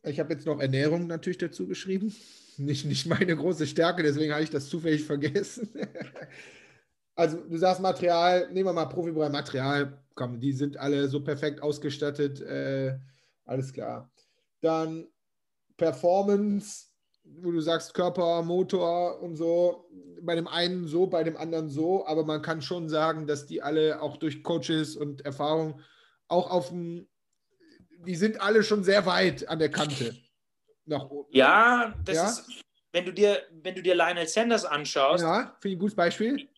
ich habe jetzt noch Ernährung natürlich dazu geschrieben. Nicht, nicht meine große Stärke, deswegen habe ich das zufällig vergessen. [LAUGHS] also du sagst Material, nehmen wir mal Profibereich Material, komm, die sind alle so perfekt ausgestattet, äh, alles klar. Dann Performance, wo du sagst Körper, Motor und so, bei dem einen so, bei dem anderen so, aber man kann schon sagen, dass die alle auch durch Coaches und Erfahrung auch auf dem, die sind alle schon sehr weit an der Kante. Nach oben. Ja, das ja? ist, wenn du dir, wenn du dir Lionel Sanders anschaust. Ja, finde ich ein gutes Beispiel.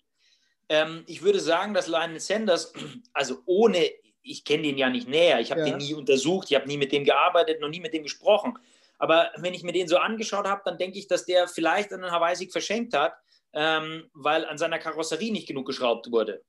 Ähm, ich würde sagen, dass Lionel Sanders, also ohne, ich kenne den ja nicht näher, ich habe ja. den nie untersucht, ich habe nie mit dem gearbeitet, noch nie mit dem gesprochen. Aber wenn ich mir den so angeschaut habe, dann denke ich, dass der vielleicht einen Hawaii-Sieg verschenkt hat, ähm, weil an seiner Karosserie nicht genug geschraubt wurde.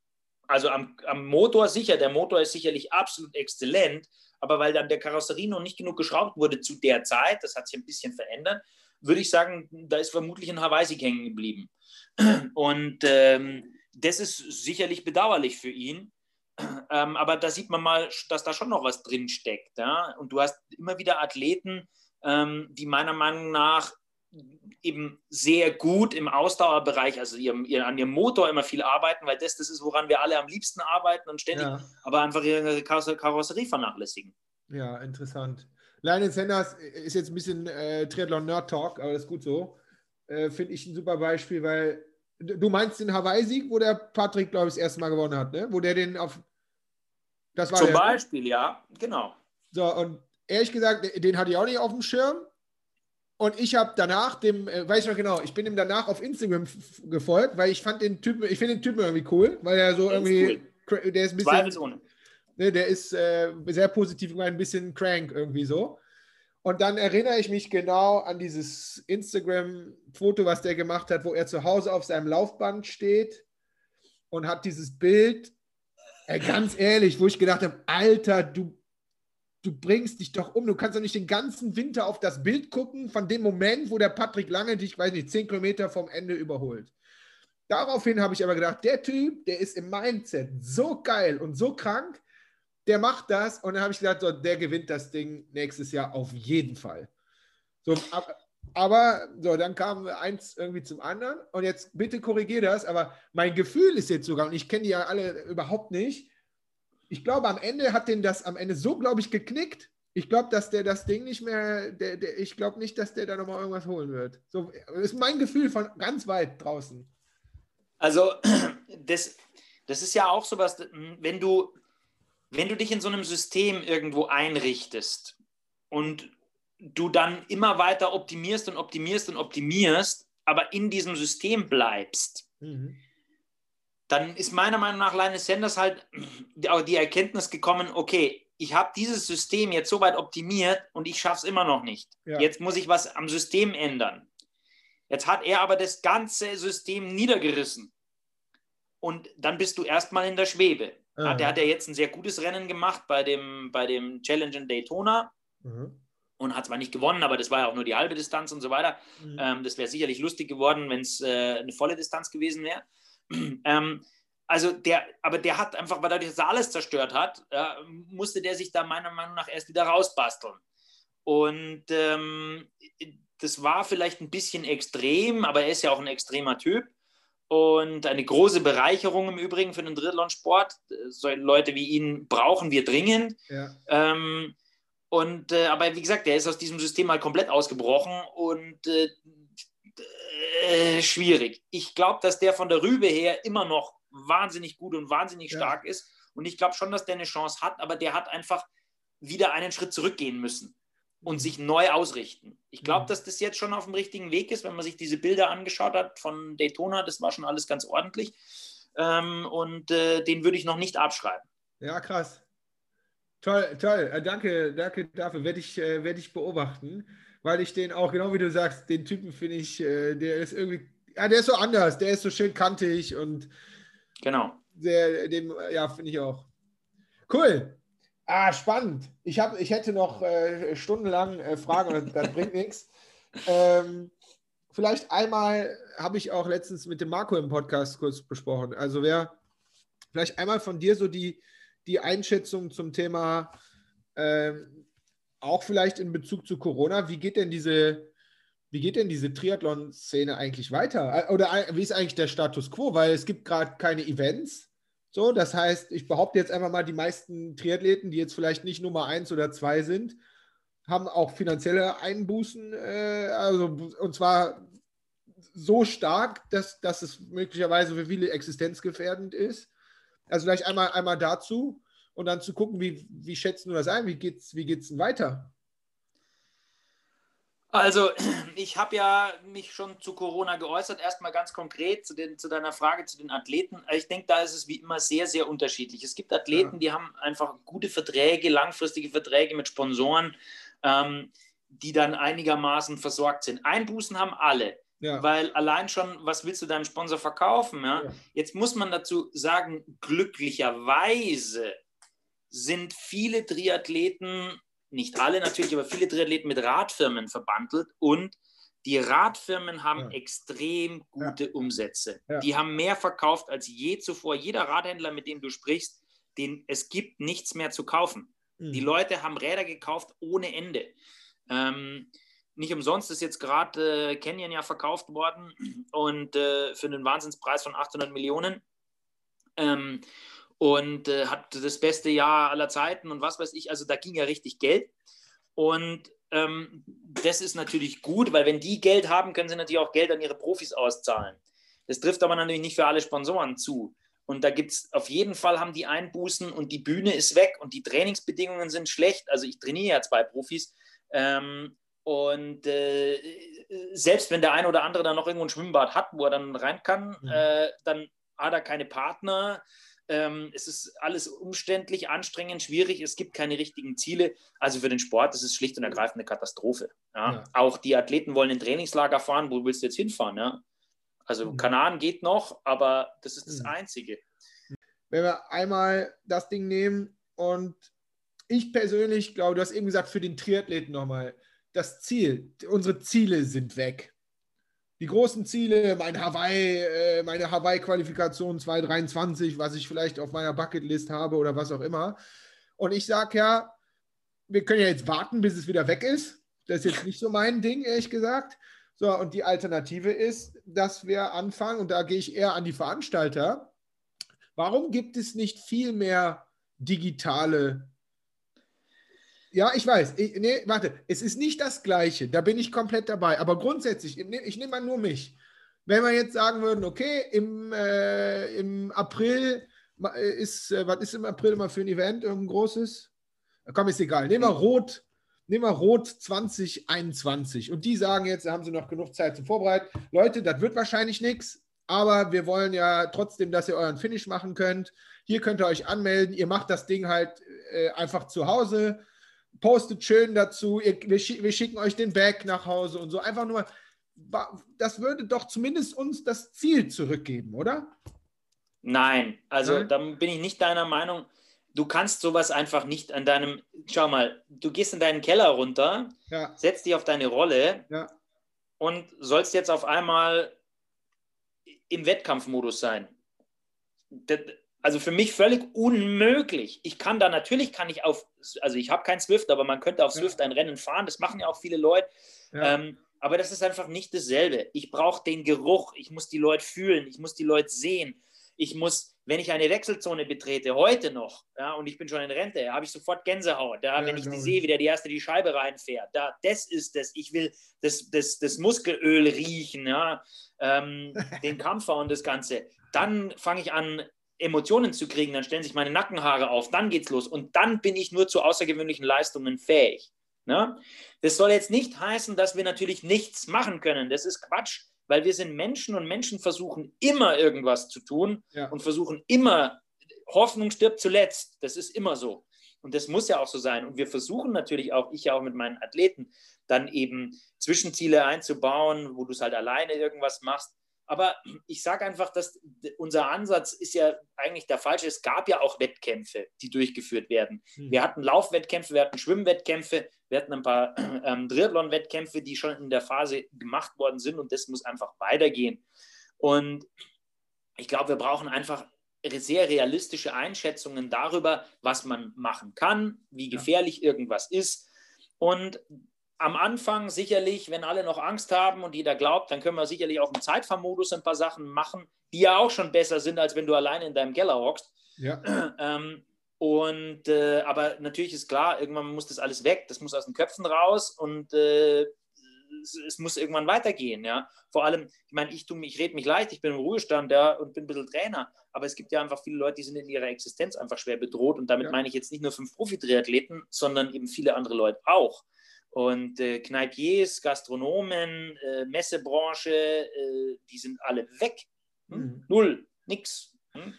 Also am, am Motor sicher, der Motor ist sicherlich absolut exzellent, aber weil dann der Karosserie noch nicht genug geschraubt wurde zu der Zeit, das hat sich ein bisschen verändert, würde ich sagen, da ist vermutlich ein Hawaii-Sieg hängen geblieben. [CLEARS THROAT] Und ähm, das ist sicherlich bedauerlich für ihn. [CLEARS THROAT] Ähm, aber da sieht man mal, dass da schon noch was drin steckt. Ja? Und du hast immer wieder Athleten, ähm, die meiner Meinung nach eben sehr gut im Ausdauerbereich, also ihrem, ihr, an ihrem Motor immer viel arbeiten, weil das das ist, woran wir alle am liebsten arbeiten und ständig, ja. aber einfach ihre Karosserie vernachlässigen. Ja, interessant. Lionel Sanders ist jetzt ein bisschen äh, Triathlon-Nerd-Talk, aber das ist gut so. Äh, Finde ich ein super Beispiel, weil du meinst den Hawaii-Sieg, wo der Patrick, glaube ich, das erste Mal gewonnen hat, ne? wo der den auf. Das war Zum der, ne? Beispiel, ja, genau. So, und ehrlich gesagt, den hatte ich auch nicht auf dem Schirm. Und ich habe danach dem, äh, weiß ich noch genau, ich bin ihm danach auf Instagram gefolgt, weil ich fand den Typen, ich finde den Typen irgendwie cool, weil er so der irgendwie, ist cool. der ist ein bisschen, Zweifelsohne. Ne, der ist äh, sehr positiv, ein bisschen crank irgendwie so. Und dann erinnere ich mich genau an dieses Instagram-Foto, was der gemacht hat, wo er zu Hause auf seinem Laufband steht und hat dieses Bild, äh, ganz ehrlich, wo ich gedacht habe, Alter, du du bringst dich doch um. Du kannst doch nicht den ganzen Winter auf das Bild gucken von dem Moment, wo der Patrick Lange dich, weiß nicht, zehn Kilometer vom Ende überholt. Daraufhin habe ich aber gedacht, der Typ, der ist im Mindset so geil und so krank, der macht das. Und dann habe ich gedacht, so, der gewinnt das Ding nächstes Jahr auf jeden Fall. So, aber so, dann kam eins irgendwie zum anderen. Und jetzt bitte korrigiere das, aber mein Gefühl ist jetzt sogar, und ich kenne die ja alle überhaupt nicht, ich glaube, am Ende hat den das am Ende so, glaube ich, geknickt. Ich glaube, dass der das Ding nicht mehr, der, der, ich glaube nicht, dass der da nochmal irgendwas holen wird. So ist mein Gefühl von ganz weit draußen. Also, [CLEARS THROAT] das, das ist ja auch sowas, wenn du, wenn du dich in so einem System irgendwo einrichtest und du dann immer weiter optimierst und optimierst und optimierst, aber in diesem System bleibst, mhm dann ist meiner Meinung nach Linus Sanders halt die Erkenntnis gekommen, okay, ich habe dieses System jetzt so weit optimiert und ich schaffe es immer noch nicht. Ja. Jetzt muss ich was am System ändern. Jetzt hat er aber das ganze System niedergerissen. Und dann bist du erstmal in der Schwebe. Ja, der hat ja jetzt ein sehr gutes Rennen gemacht bei dem, bei dem Challenge in Daytona. Mhm. Und hat zwar nicht gewonnen, aber das war ja auch nur die halbe Distanz und so weiter. Mhm. Ähm, das wäre sicherlich lustig geworden, wenn es äh, eine volle Distanz gewesen wäre. [CLEARS THROAT] Ähm, also der, aber der hat einfach, weil dadurch, dass er alles zerstört hat, ja, musste der sich da meiner Meinung nach erst wieder rausbasteln. Und ähm, das war vielleicht ein bisschen extrem, aber er ist ja auch ein extremer Typ. Und eine große Bereicherung im Übrigen für den Triathlon-Sport. So Leute wie ihn brauchen wir dringend. Ja. Ähm, und, äh, aber wie gesagt, der ist aus diesem System mal komplett ausgebrochen und äh, äh, schwierig. Ich glaube, dass der von der Rübe her immer noch wahnsinnig gut und wahnsinnig ja. stark ist. Und ich glaube schon, dass der eine Chance hat, aber der hat einfach wieder einen Schritt zurückgehen müssen und sich neu ausrichten. Ich glaube, mhm. dass das jetzt schon auf dem richtigen Weg ist, wenn man sich diese Bilder angeschaut hat von Daytona. Das war schon alles ganz ordentlich. Ähm, und äh, den würde ich noch nicht abschreiben. Ja, krass. Toll, toll. Äh, danke, danke dafür. Werde ich, äh, werd ich beobachten weil ich den auch, genau wie du sagst, den Typen finde ich, äh, der ist irgendwie, ja, der ist so anders, der ist so schön kantig und genau. Der, dem, ja, finde ich auch. Cool. Ah, spannend. Ich, hab, ich hätte noch äh, stundenlang äh, Fragen, das bringt nichts. [LAUGHS] Ähm, vielleicht einmal habe ich auch letztens mit dem Marco im Podcast kurz besprochen. Also wer vielleicht einmal von dir so die, die Einschätzung zum Thema, ähm, auch vielleicht in Bezug zu Corona, wie geht denn diese, wie geht denn diese Triathlon-Szene eigentlich weiter? Oder wie ist eigentlich der Status quo? Weil es gibt gerade keine Events. So, das heißt, ich behaupte jetzt einfach mal, die meisten Triathleten, die jetzt vielleicht nicht Nummer eins oder zwei sind, haben auch finanzielle Einbußen, äh, also und zwar so stark, dass, dass es möglicherweise für viele existenzgefährdend ist. Also vielleicht einmal, einmal dazu und dann zu gucken, wie, wie schätzen du das ein? Wie geht es wie geht's denn weiter? Also, [CLEARS THROAT] ich habe ja mich schon zu Corona geäußert. Erstmal ganz konkret zu, den, zu deiner Frage zu den Athleten. Ich denke, da ist es wie immer sehr, sehr unterschiedlich. Es gibt Athleten, ja. die haben einfach gute Verträge, langfristige Verträge mit Sponsoren, ähm, die dann einigermaßen versorgt sind. Einbußen haben alle. Ja. Weil allein schon, was willst du deinem Sponsor verkaufen? Ja? Jetzt muss man dazu sagen, glücklicherweise sind viele Triathleten nicht alle natürlich, aber viele Triathleten mit Radfirmen verbandelt und die Radfirmen haben ja. extrem gute ja. Umsätze. Ja. Die haben mehr verkauft als je zuvor. Jeder Radhändler, mit dem du sprichst, den, es gibt nichts mehr zu kaufen. Mhm. Die Leute haben Räder gekauft ohne Ende. Ähm, nicht umsonst ist jetzt gerade äh, Canyon ja verkauft worden und äh, für einen Wahnsinnspreis von 800 Millionen. Ähm, und äh, hat das beste Jahr aller Zeiten und was weiß ich. Also da ging ja richtig Geld. Und ähm, das ist natürlich gut, weil wenn die Geld haben, können sie natürlich auch Geld an ihre Profis auszahlen. Das trifft aber natürlich nicht für alle Sponsoren zu. Und da gibt es auf jeden Fall haben die Einbußen und die Bühne ist weg und die Trainingsbedingungen sind schlecht. Also ich trainiere ja zwei Profis. Ähm, und äh, selbst wenn der eine oder andere dann noch irgendwo ein Schwimmbad hat, wo er dann rein kann, mhm. äh, dann hat er keine Partner. Ähm, es ist alles umständlich, anstrengend, schwierig. Es gibt keine richtigen Ziele. Also für den Sport ist es schlicht und ergreifend eine Katastrophe. Ja? Ja. Auch die Athleten wollen in Trainingslager fahren. Wo willst du jetzt hinfahren? Ja? Also mhm. Kanaren geht noch, aber das ist das mhm. Einzige. Wenn wir einmal das Ding nehmen und ich persönlich glaube, du hast eben gesagt, für den Triathleten nochmal, das Ziel, unsere Ziele sind weg die großen Ziele, mein Hawaii, äh, meine Hawaii-Qualifikation 2023, was ich vielleicht auf meiner Bucketlist habe oder was auch immer. Und ich sage ja, wir können ja jetzt warten, bis es wieder weg ist. Das ist jetzt nicht so mein Ding, ehrlich gesagt. So, und die Alternative ist, dass wir anfangen, und da gehe ich eher an die Veranstalter. Warum gibt es nicht viel mehr digitale ja, ich weiß. Ich, nee, warte, es ist nicht das Gleiche. Da bin ich komplett dabei. Aber grundsätzlich, ich nehme mal nur mich. Wenn wir jetzt sagen würden, okay, im, äh, im April ist, äh, was ist im April immer für ein Event, ein großes? Komm, ist egal. Nehmen wir Rot, nehmen wir Rot 2021. Und die sagen jetzt, da haben sie noch genug Zeit zum Vorbereiten. Leute, das wird wahrscheinlich nichts, aber wir wollen ja trotzdem, dass ihr euren Finish machen könnt. Hier könnt ihr euch anmelden. Ihr macht das Ding halt äh, einfach zu Hause postet schön dazu, ihr, wir, wir, schicken euch den Bag nach Hause und so. Einfach nur, das würde doch zumindest uns das Ziel zurückgeben, oder? Nein, also Nein? dann bin ich nicht deiner Meinung. Du kannst sowas einfach nicht an deinem, schau mal, du gehst in deinen Keller runter, ja. setzt dich auf deine Rolle ja. und sollst jetzt auf einmal im Wettkampfmodus sein. Also für mich völlig unmöglich. Ich kann da natürlich kann ich auf, also ich habe kein Swift, aber man könnte auf Swift ein Rennen fahren. Das machen ja auch viele Leute. Ja. Ähm, aber das ist einfach nicht dasselbe. Ich brauche den Geruch. Ich muss die Leute fühlen. Ich muss die Leute sehen. Ich muss, wenn ich eine Wechselzone betrete, heute noch, ja, und ich bin schon in Rente, habe ich sofort Gänsehaut. Ja, ja wenn ich die sehe, wie der die erste die Scheibe reinfährt. Da, das ist das. Ich will das, das, das Muskelöl riechen, ja, ähm, [LAUGHS] den Kampfer und das Ganze. Dann fange ich an, Emotionen zu kriegen, dann stellen sich meine Nackenhaare auf, dann geht's los und dann bin ich nur zu außergewöhnlichen Leistungen fähig. Ne? Das soll jetzt nicht heißen, dass wir natürlich nichts machen können. Das ist Quatsch, weil wir sind Menschen und Menschen versuchen immer irgendwas zu tun ja. und versuchen immer, Hoffnung stirbt zuletzt. Das ist immer so. Und das muss ja auch so sein. Und wir versuchen natürlich auch, ich ja auch mit meinen Athleten, dann eben Zwischenziele einzubauen, wo du es halt alleine irgendwas machst. Aber ich sage einfach, dass unser Ansatz ist ja eigentlich der falsche. Es gab ja auch Wettkämpfe, die durchgeführt werden. Mhm. Wir hatten Laufwettkämpfe, wir hatten Schwimmwettkämpfe, wir hatten ein paar [CLEARS THROAT] ähm, Triathlon-Wettkämpfe, die schon in der Phase gemacht worden sind und das muss einfach weitergehen. Und ich glaube, wir brauchen einfach sehr realistische Einschätzungen darüber, was man machen kann, wie gefährlich irgendwas ist. Und am Anfang sicherlich, wenn alle noch Angst haben und jeder glaubt, dann können wir sicherlich auch im Zeitfahrmodus ein paar Sachen machen, die ja auch schon besser sind, als wenn du alleine in deinem Keller hockst. Ja. [CLEARS THROAT] Ähm, und äh, aber natürlich ist klar, irgendwann muss das alles weg, das muss aus den Köpfen raus und äh, es, es, muss irgendwann weitergehen, ja. Vor allem, ich meine, ich tue ich rede mich leicht, ich bin im Ruhestand, ja, und bin ein bisschen Trainer, aber es gibt ja einfach viele Leute, die sind in ihrer Existenz einfach schwer bedroht und damit ja. meine ich jetzt nicht nur fünf Profi-Triathleten, sondern eben viele andere Leute auch. Und äh, Kneipiers, Gastronomen, äh, Messebranche, äh, die sind alle weg. Hm? Mhm. Null, nix. Hm?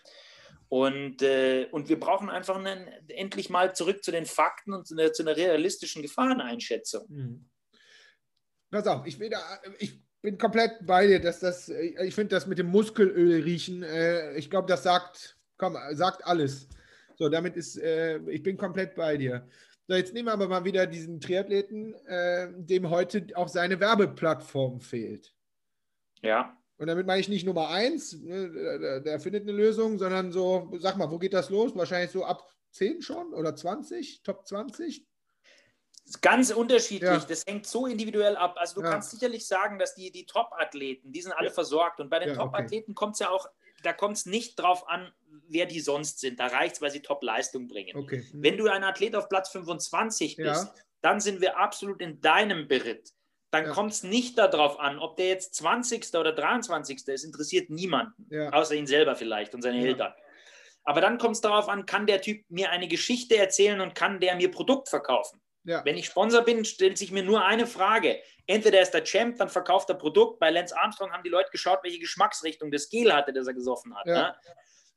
Und, äh, und wir brauchen einfach einen, endlich mal zurück zu den Fakten und zu einer, zu einer realistischen Gefahreneinschätzung. Mhm. Pass auf, ich bin, da, ich bin komplett bei dir, dass das, ich finde das mit dem Muskelöl riechen, äh, ich glaube, das sagt, komm, sagt alles. So, damit ist, äh, ich bin komplett bei dir. So, jetzt nehmen wir aber mal wieder diesen Triathleten, äh, dem heute auch seine Werbeplattform fehlt. Ja. Und damit meine ich nicht Nummer eins, ne, der, der, findet eine Lösung, sondern so, sag mal, wo geht das los? Wahrscheinlich so ab 10 schon oder 20, Top 20? Ganz unterschiedlich. Ja. Das hängt so individuell ab. Also du ja. kannst sicherlich sagen, dass die, die Top-Athleten, die sind alle ja. versorgt. Und bei den Top-Athleten okay. kommt es ja auch, da kommt es nicht drauf an, wer die sonst sind. Da reicht es, weil sie Top-Leistung bringen. Okay. Wenn du ein Athlet auf Platz 25 bist, ja. dann sind wir absolut in deinem Beritt. Dann ja. kommt es nicht darauf an, ob der jetzt 20. oder 23. ist, interessiert niemanden, ja. außer ihn selber vielleicht und seine Eltern. Aber dann kommt es darauf an, kann der Typ mir eine Geschichte erzählen und kann der mir Produkt verkaufen? Ja. Wenn ich Sponsor bin, stellt sich mir nur eine Frage. Entweder er ist der Champ, dann verkauft er Produkt. Bei Lance Armstrong haben die Leute geschaut, welche Geschmacksrichtung das Gel hatte, das er gesoffen hat. Ja.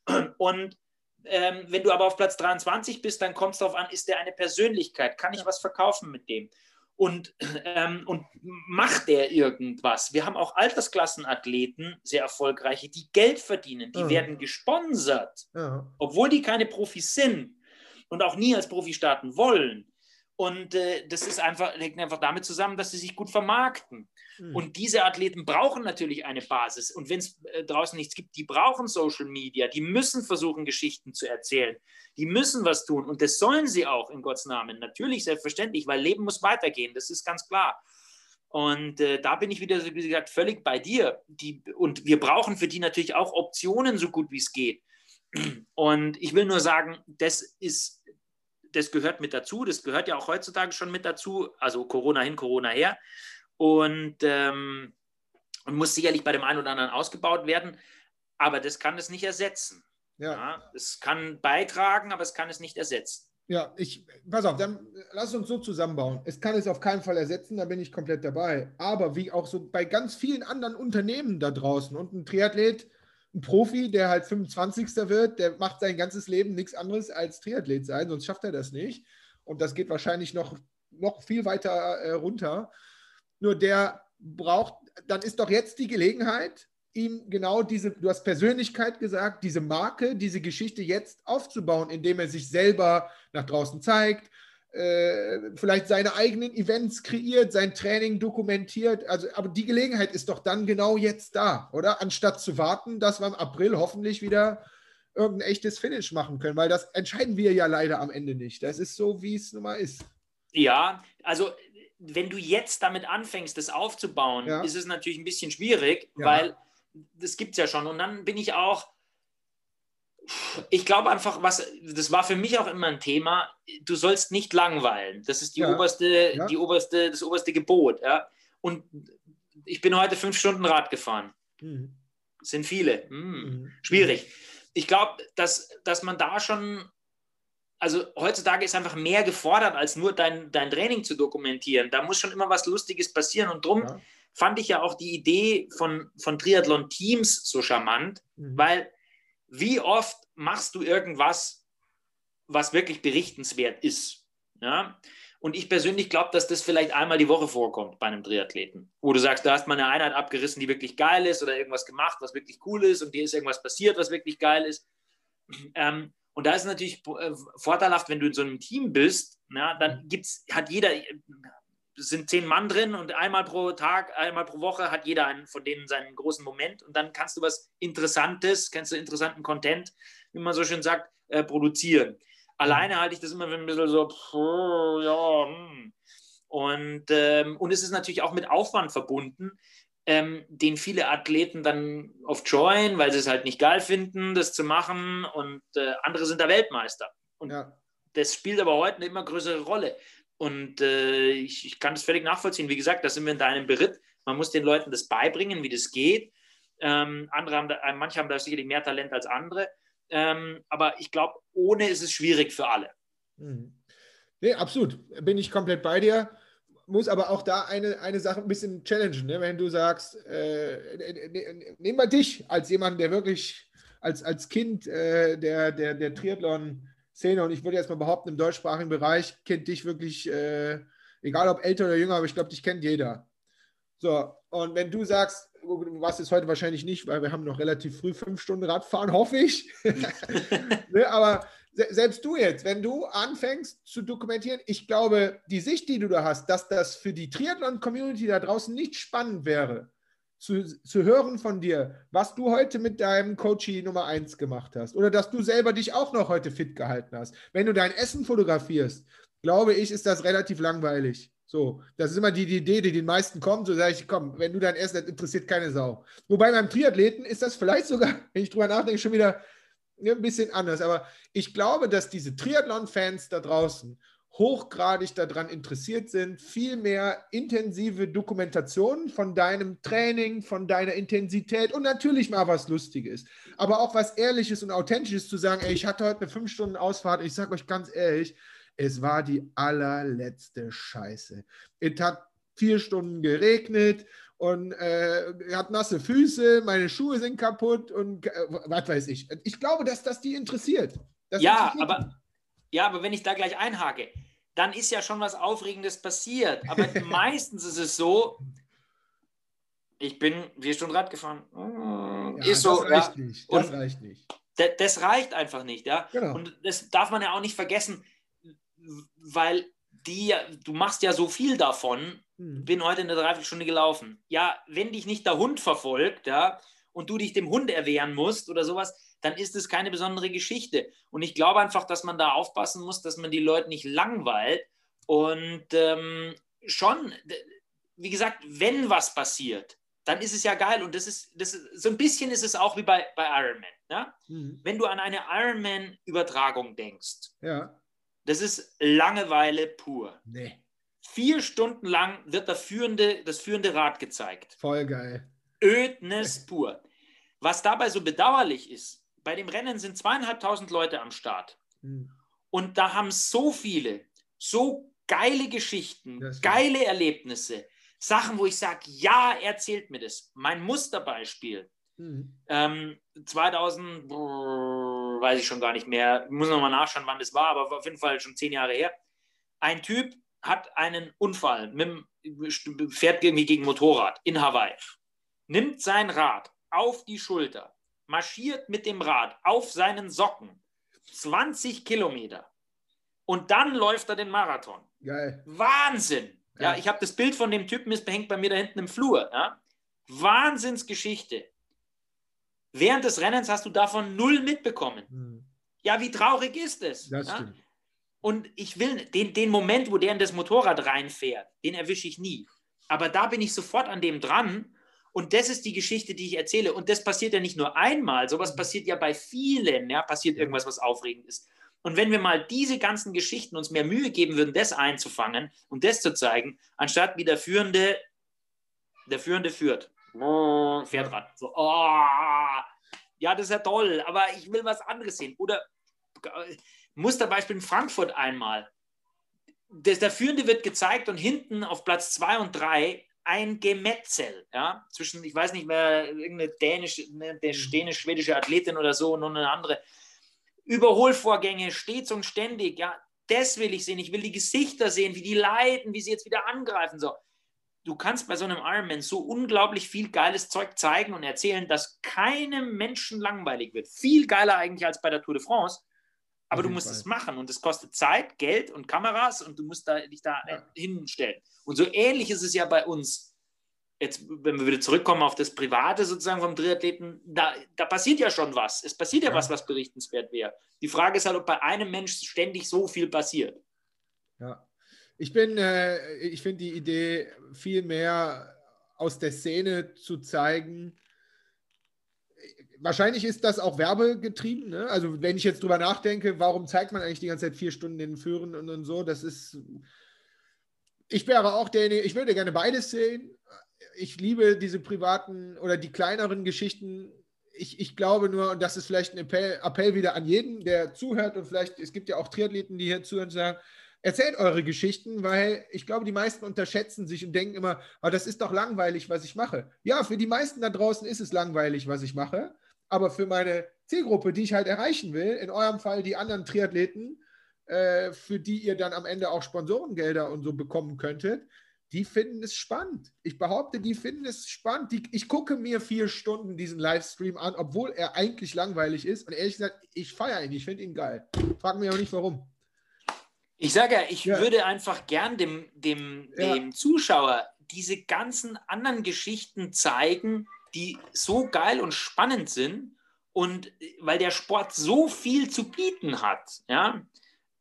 Ne? Und ähm, wenn du aber auf Platz 23 bist, dann kommt es darauf an, ist der eine Persönlichkeit? Kann ich was verkaufen mit dem? Und, ähm, und macht der irgendwas? Wir haben auch Altersklassenathleten, sehr erfolgreiche, die Geld verdienen, die ja. werden gesponsert, obwohl die keine Profis sind und auch nie als Profi starten wollen. Und äh, das ist einfach, hängt einfach damit zusammen, dass sie sich gut vermarkten. Mhm. Und diese Athleten brauchen natürlich eine Basis. Und wenn es äh, draußen nichts gibt, die brauchen Social Media. Die müssen versuchen, Geschichten zu erzählen. Die müssen was tun. Und das sollen sie auch in Gottes Namen. Natürlich, selbstverständlich, weil Leben muss weitergehen. Das ist ganz klar. Und äh, da bin ich wieder, wie gesagt, völlig bei dir. Die, und wir brauchen für die natürlich auch Optionen, so gut wie es geht. Und ich will nur sagen, das ist das gehört mit dazu. Das gehört ja auch heutzutage schon mit dazu. Also Corona hin, Corona her. Und, ähm, und muss sicherlich bei dem einen oder anderen ausgebaut werden. Aber das kann es nicht ersetzen. Ja. ja. Es kann beitragen, aber es kann es nicht ersetzen. Ja, ich, pass auf, dann lass uns so zusammenbauen. Es kann es auf keinen Fall ersetzen, da bin ich komplett dabei. Aber wie auch so bei ganz vielen anderen Unternehmen da draußen und ein Triathlet ein Profi, der halt 25. wird, der macht sein ganzes Leben nichts anderes als Triathlet sein, sonst schafft er das nicht. Und das geht wahrscheinlich noch, noch viel weiter äh, runter. Nur der braucht, dann ist doch jetzt die Gelegenheit, ihm genau diese, du hast Persönlichkeit gesagt, diese Marke, diese Geschichte jetzt aufzubauen, indem er sich selber nach draußen zeigt, vielleicht seine eigenen Events kreiert, sein Training dokumentiert. Also, aber die Gelegenheit ist doch dann genau jetzt da, oder? Anstatt zu warten, dass wir im April hoffentlich wieder irgendein echtes Finish machen können, weil das entscheiden wir ja leider am Ende nicht. Das ist so, wie es nun mal ist. Ja, also wenn du jetzt damit anfängst, das aufzubauen, ja. ist es natürlich ein bisschen schwierig, ja. weil das gibt es ja schon. Und dann bin ich auch, ich glaube einfach, was, das war für mich auch immer ein Thema, du sollst nicht langweilen. Das ist die ja, oberste, ja. die oberste, das oberste Gebot. Ja? Und ich bin heute fünf Stunden Rad gefahren. Mhm. sind viele. Hm, mhm. Schwierig. Ich glaube, dass, dass man da schon, also heutzutage ist einfach mehr gefordert, als nur dein, dein Training zu dokumentieren. Da muss schon immer was Lustiges passieren. Und darum ja. fand ich ja auch die Idee von, von Triathlon-Teams so charmant, mhm. weil wie oft machst du irgendwas, was wirklich berichtenswert ist? Ja? Und ich persönlich glaube, dass das vielleicht einmal die Woche vorkommt bei einem Triathleten. Wo du sagst, da hast mal eine Einheit abgerissen, die wirklich geil ist oder irgendwas gemacht, was wirklich cool ist und dir ist irgendwas passiert, was wirklich geil ist. Ähm, und da ist es natürlich äh, vorteilhaft, wenn du in so einem Team bist, na, dann gibt's, hat jeder, sind zehn Mann drin und einmal pro Tag, einmal pro Woche hat jeder einen von denen seinen großen Moment und dann kannst du was Interessantes, kannst du interessanten Content, wie man so schön sagt, äh, produzieren. Alleine halte ich das immer ein bisschen so, pff, ja, hm. Und, ähm, und es ist natürlich auch mit Aufwand verbunden, ähm, den viele Athleten dann oft joinen, weil sie es halt nicht geil finden, das zu machen. Und äh, andere sind da Weltmeister. Und ja. das spielt aber heute eine immer größere Rolle. Und äh, ich, ich, kann das völlig nachvollziehen. Wie gesagt, da sind wir in deinem Beritt. Man muss den Leuten das beibringen, wie das geht. Ähm, andere haben da, manche haben da sicherlich mehr Talent als andere. Ähm, aber ich glaube, ohne ist es schwierig für alle. Mhm. Nee, absolut. Bin ich komplett bei dir. Muss aber auch da eine, eine Sache ein bisschen challengen. Ne? Wenn du sagst, äh, nehmen wir dich als jemand, der wirklich als, als Kind äh, der, der, der Triathlon-Szene und ich würde jetzt mal behaupten, im deutschsprachigen Bereich kennt dich wirklich, äh, egal ob älter oder jünger, aber ich glaube, dich kennt jeder. So, und wenn du sagst, du warst jetzt heute wahrscheinlich nicht, weil wir haben noch relativ früh fünf Stunden Radfahren, hoffe ich. [LAUGHS] ne, aber selbst du jetzt, wenn du anfängst zu dokumentieren, ich glaube, die Sicht, die du da hast, dass das für die Triathlon-Community da draußen nicht spannend wäre, zu, zu hören von dir, was du heute mit deinem Coachie Nummer 1 gemacht hast oder dass du selber dich auch noch heute fit gehalten hast. Wenn du dein Essen fotografierst, glaube ich, ist das relativ langweilig. So, das ist immer die, die Idee, die den meisten kommt. So sage ich, komm, wenn du dein Essen, das interessiert keine Sau. Wobei beim Triathleten ist das vielleicht sogar, [LAUGHS] wenn ich drüber nachdenke, schon wieder ein bisschen anders. Aber ich glaube, dass diese Triathlon-Fans da draußen hochgradig daran interessiert sind, viel mehr intensive Dokumentationen von deinem Training, von deiner Intensität und natürlich mal was Lustiges, aber auch was Ehrliches und Authentisches zu sagen, ey, ich hatte heute eine fünf Stunden Ausfahrt, ich sage euch ganz ehrlich, es war die allerletzte Scheiße. Es hat vier Stunden geregnet und äh, hat nasse Füße, meine Schuhe sind kaputt und äh, was weiß ich. Ich glaube, dass das die interessiert. Das ja, interessiert aber, ja, aber wenn ich da gleich einhake, dann ist ja schon was Aufregendes passiert. Aber [LAUGHS] meistens ist es so, ich bin vier Stunden Rad gefahren. Ja, ist so, das reicht ja. nicht. Das und reicht nicht. Das reicht einfach nicht, ja. Genau. Und das darf man ja auch nicht vergessen weil die, du machst ja so viel davon, hm. bin heute eine Dreiviertelstunde gelaufen. Ja, wenn dich nicht der Hund verfolgt, ja, und du dich dem Hund erwehren musst oder sowas, dann ist es keine besondere Geschichte. Und ich glaube einfach, dass man da aufpassen muss, dass man die Leute nicht langweilt. Und ähm, schon, wie gesagt, wenn was passiert, dann ist es ja geil. Und das ist, das ist so ein bisschen ist es auch wie bei, bei Ironman. Ja? Mhm. Wenn du an eine Ironman-Übertragung denkst, ja. Das ist Langeweile pur. Nee. Vier Stunden lang wird der führende, das führende Rad gezeigt. Voll geil. Ödnis pur. Was dabei so bedauerlich ist, bei dem Rennen sind zweieinhalbtausend Leute am Start. Hm. Und da haben so viele, so geile Geschichten, geile Erlebnisse, Sachen, wo ich sage, ja, erzählt mir das. Mein Musterbeispiel. Hm. Ähm, 2000, weiß ich schon gar nicht mehr, ich muss nochmal nachschauen, wann das war, aber auf jeden Fall schon zehn Jahre her. Ein Typ hat einen Unfall, mit, fährt irgendwie gegen Motorrad in Hawaii, nimmt sein Rad auf die Schulter, marschiert mit dem Rad auf seinen Socken 20 Kilometer und dann läuft er den Marathon. Geil. Wahnsinn! Ja, ja ich habe das Bild von dem Typen, ist bei mir da hinten im Flur. Ja? Wahnsinnsgeschichte. Während des Rennens hast du davon null mitbekommen. Hm. Ja, wie traurig ist es? Das ja? stimmt. Und ich will den, den Moment, wo der in das Motorrad reinfährt, den erwische ich nie. Aber da bin ich sofort an dem dran. Und das ist die Geschichte, die ich erzähle. Und das passiert ja nicht nur einmal, sowas hm. passiert ja bei vielen. Ja, passiert irgendwas, was aufregend ist. Und wenn wir mal diese ganzen Geschichten uns mehr Mühe geben würden, das einzufangen und das zu zeigen, anstatt wie der Führende, der Führende führt fährt ran. So, oh, ja, das ist ja toll, aber ich will was anderes sehen. Oder Musterbeispiel in Frankfurt einmal. Das, der Führende wird gezeigt und hinten auf Platz 2 und 3 ein Gemetzel, ja, zwischen, ich weiß nicht mehr, irgendeine dänische, eine dänisch-schwedische Athletin oder so und eine andere. Überholvorgänge stets und ständig, ja, das will ich sehen. Ich will die Gesichter sehen, wie die leiden, wie sie jetzt wieder angreifen. So. Du kannst bei so einem Ironman so unglaublich viel geiles Zeug zeigen und erzählen, dass keinem Menschen langweilig wird. Viel geiler eigentlich als bei der Tour de France. Aber du musst Fall. es machen und es kostet Zeit, Geld und Kameras und du musst da, dich da ja. hinstellen. Und so ähnlich ist es ja bei uns. Jetzt, wenn wir wieder zurückkommen auf das Private sozusagen vom Triathleten, da, da passiert ja schon was. Es passiert ja, ja was, was berichtenswert wäre. Die Frage ist halt, ob bei einem Mensch ständig so viel passiert. Ja. Ich bin, äh, ich finde die Idee, viel mehr aus der Szene zu zeigen, wahrscheinlich ist das auch werbegetrieben. Ne? Also, wenn ich jetzt drüber nachdenke, warum zeigt man eigentlich die ganze Zeit vier Stunden den Führen und, und so, das ist. Ich wäre auch der, ich würde gerne beides sehen. Ich liebe diese privaten oder die kleineren Geschichten. Ich, ich glaube nur, und das ist vielleicht ein Appell, Appell wieder an jeden, der zuhört und vielleicht, es gibt ja auch Triathleten, die hier zuhören und sagen, erzählt eure Geschichten, weil ich glaube, die meisten unterschätzen sich und denken immer, oh, das ist doch langweilig, was ich mache. Ja, für die meisten da draußen ist es langweilig, was ich mache aber für meine Zielgruppe, die ich halt erreichen will, in eurem Fall die anderen Triathleten, äh, für die ihr dann am Ende auch Sponsorengelder und so bekommen könntet, die finden es spannend. Ich behaupte, die finden es spannend. Die, ich gucke mir vier Stunden diesen Livestream an, obwohl er eigentlich langweilig ist. Und ehrlich gesagt, ich feiere ihn, ich finde ihn geil. Frag mich auch nicht warum. Ich sage ja, ich ja. würde einfach gern dem, dem, ja. dem Zuschauer diese ganzen anderen Geschichten zeigen, die so geil und spannend sind und weil der Sport so viel zu bieten hat, ja,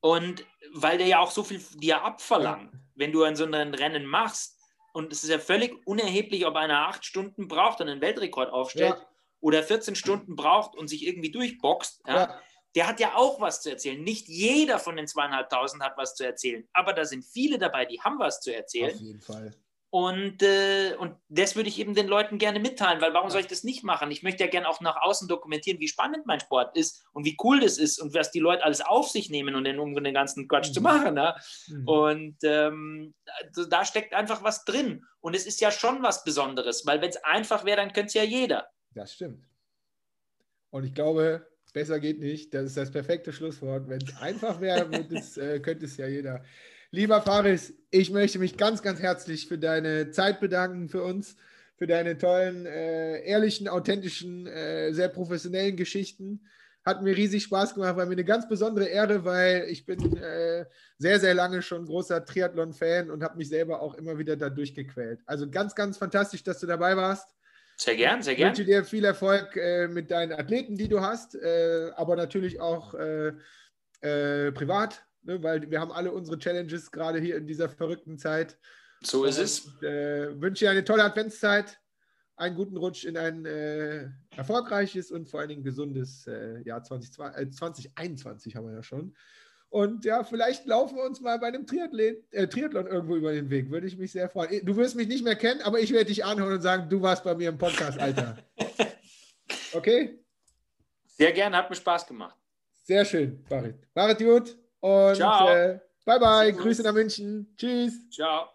und weil der ja auch so viel dir abverlangt, wenn du an so einem Rennen machst. Und es ist ja völlig unerheblich, ob einer acht Stunden braucht und einen Weltrekord aufstellt ja. oder 14 Stunden braucht und sich irgendwie durchboxt. Ja? Der hat ja auch was zu erzählen. Nicht jeder von den zweieinhalbtausend hat was zu erzählen, aber da sind viele dabei, die haben was zu erzählen. Auf jeden Fall. Und, äh, und das würde ich eben den Leuten gerne mitteilen, weil warum soll ich das nicht machen? Ich möchte ja gerne auch nach außen dokumentieren, wie spannend mein Sport ist und wie cool das ist und was die Leute alles auf sich nehmen und den, um den ganzen Quatsch mhm. zu machen. Ne? Mhm. Und ähm, da steckt einfach was drin. Und es ist ja schon was Besonderes, weil wenn es einfach wäre, dann könnte es ja jeder. Das stimmt. Und ich glaube, besser geht nicht. Das ist das perfekte Schlusswort. Wenn [LAUGHS] es einfach wäre, äh, könnte es ja jeder. Lieber Faris, ich möchte mich ganz, ganz herzlich für deine Zeit bedanken, für uns, für deine tollen, äh, ehrlichen, authentischen, äh, sehr professionellen Geschichten. Hat mir riesig Spaß gemacht, war mir eine ganz besondere Ehre, weil ich bin äh, sehr, sehr lange schon großer Triathlon-Fan und habe mich selber auch immer wieder da durchgequält. Also ganz, ganz fantastisch, dass du dabei warst. Sehr gern, sehr gern. Ich wünsche dir viel Erfolg äh, mit deinen Athleten, die du hast, äh, aber natürlich auch äh, privat ne, weil wir haben alle unsere Challenges gerade hier in dieser verrückten Zeit. So ist es. Und, äh, wünsche dir eine tolle Adventszeit, einen guten Rutsch in ein äh, erfolgreiches und vor allen Dingen gesundes äh, Jahr 20, 2021 haben wir ja schon. Und ja, vielleicht laufen wir uns mal bei einem Triathlon, äh, Triathlon irgendwo über den Weg. Würde ich mich sehr freuen. Du wirst mich nicht mehr kennen, aber ich werde dich anhören und sagen, du warst bei mir im Podcast, Alter. [LAUGHS] Okay? Sehr gerne, hat mir Spaß gemacht. Sehr schön, Farid. Farid gut. Und äh, bye bye. Grüße nach München. Tschüss. Ciao.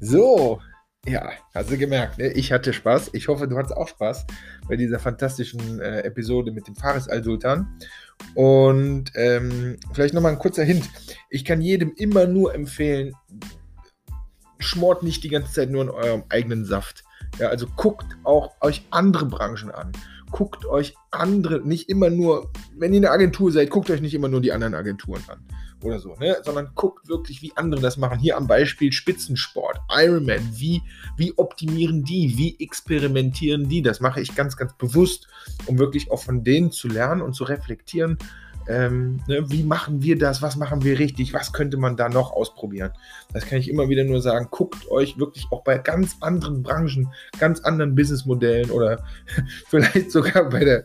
So, ja, hast du gemerkt, ne? ich hatte Spaß. Ich hoffe, du hattest auch Spaß bei dieser fantastischen äh, Episode mit dem Faris Al-Sultan. Und ähm, vielleicht nochmal ein kurzer Hint. Ich kann jedem immer nur empfehlen, schmort nicht die ganze Zeit nur in eurem eigenen Saft. Ja, also guckt auch euch andere Branchen an. Guckt euch andere, nicht immer nur, wenn ihr eine Agentur seid, guckt euch nicht immer nur die anderen Agenturen an oder so, ne? sondern guckt wirklich, wie andere das machen. Hier am Beispiel Spitzensport, Ironman, wie, wie optimieren die, wie experimentieren die? Das mache ich ganz, ganz bewusst, um wirklich auch von denen zu lernen und zu reflektieren, ähm, ne, wie machen wir das, was machen wir richtig, was könnte man da noch ausprobieren. Das kann ich immer wieder nur sagen, guckt euch wirklich auch bei ganz anderen Branchen, ganz anderen Businessmodellen oder [LAUGHS] vielleicht sogar bei der,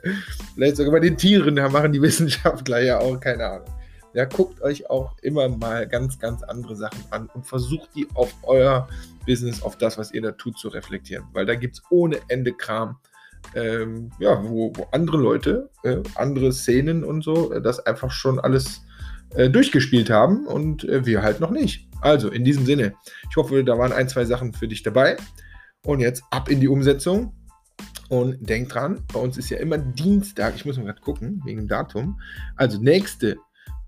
vielleicht sogar bei den Tieren, da machen die Wissenschaftler ja auch, keine Ahnung. Ja, guckt euch auch immer mal ganz, ganz andere Sachen an und versucht die auf euer Business, auf das, was ihr da tut, zu reflektieren. Weil da gibt es ohne Ende Kram, ähm, ja, wo, wo, andere Leute, äh, andere Szenen und so, äh, das einfach schon alles äh, durchgespielt haben und äh, wir halt noch nicht. Also in diesem Sinne, ich hoffe, da waren ein, zwei Sachen für dich dabei. Und jetzt ab in die Umsetzung. Und denkt dran, bei uns ist ja immer Dienstag. Ich muss mal gerade gucken, wegen Datum. Also nächste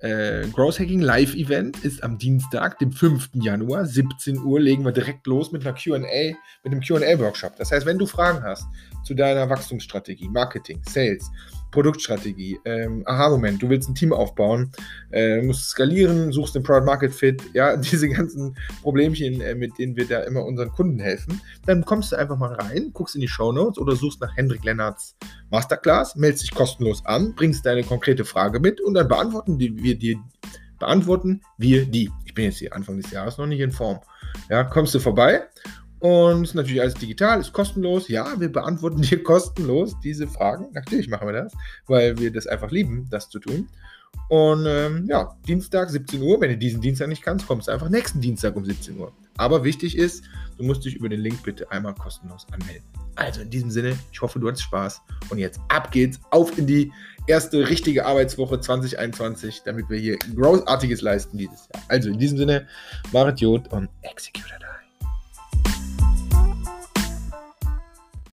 äh, Growth Hacking Live Event ist am Dienstag, dem 5. Januar, 17 Uhr, legen wir direkt los mit einer QA, mit einem QA-Workshop. Das heißt, wenn du Fragen hast zu deiner Wachstumsstrategie, Marketing, Sales, Produktstrategie, ähm, Aha-Moment, du willst ein Team aufbauen, äh, musst skalieren, suchst den Product Market Fit, ja, [LAUGHS] diese ganzen Problemchen, äh, mit denen wir da immer unseren Kunden helfen, dann kommst du einfach mal rein, guckst in die Show Notes oder suchst nach Hendrik Lennarts Masterclass, meldest dich kostenlos an, bringst deine konkrete Frage mit und dann beantworten die, wir dir beantworten wir die. Ich bin jetzt hier Anfang des Jahres noch nicht in Form. Ja, kommst du vorbei und ist natürlich alles digital, ist kostenlos. Ja, wir beantworten [LAUGHS] dir kostenlos diese Fragen. Natürlich machen wir das, weil wir das einfach lieben, das zu tun. Und ähm, ja, Dienstag 17 Uhr. Wenn du diesen Dienstag nicht kannst, kommst du einfach nächsten Dienstag um 17 Uhr. Aber wichtig ist, du musst dich über den Link bitte einmal kostenlos anmelden. Also in diesem Sinne, ich hoffe, du hattest Spaß. Und jetzt ab geht's, auf in die erste richtige Arbeitswoche 2021, damit wir hier Großartiges leisten dieses Jahr. Also in diesem Sinne, Marit Jod und Executor.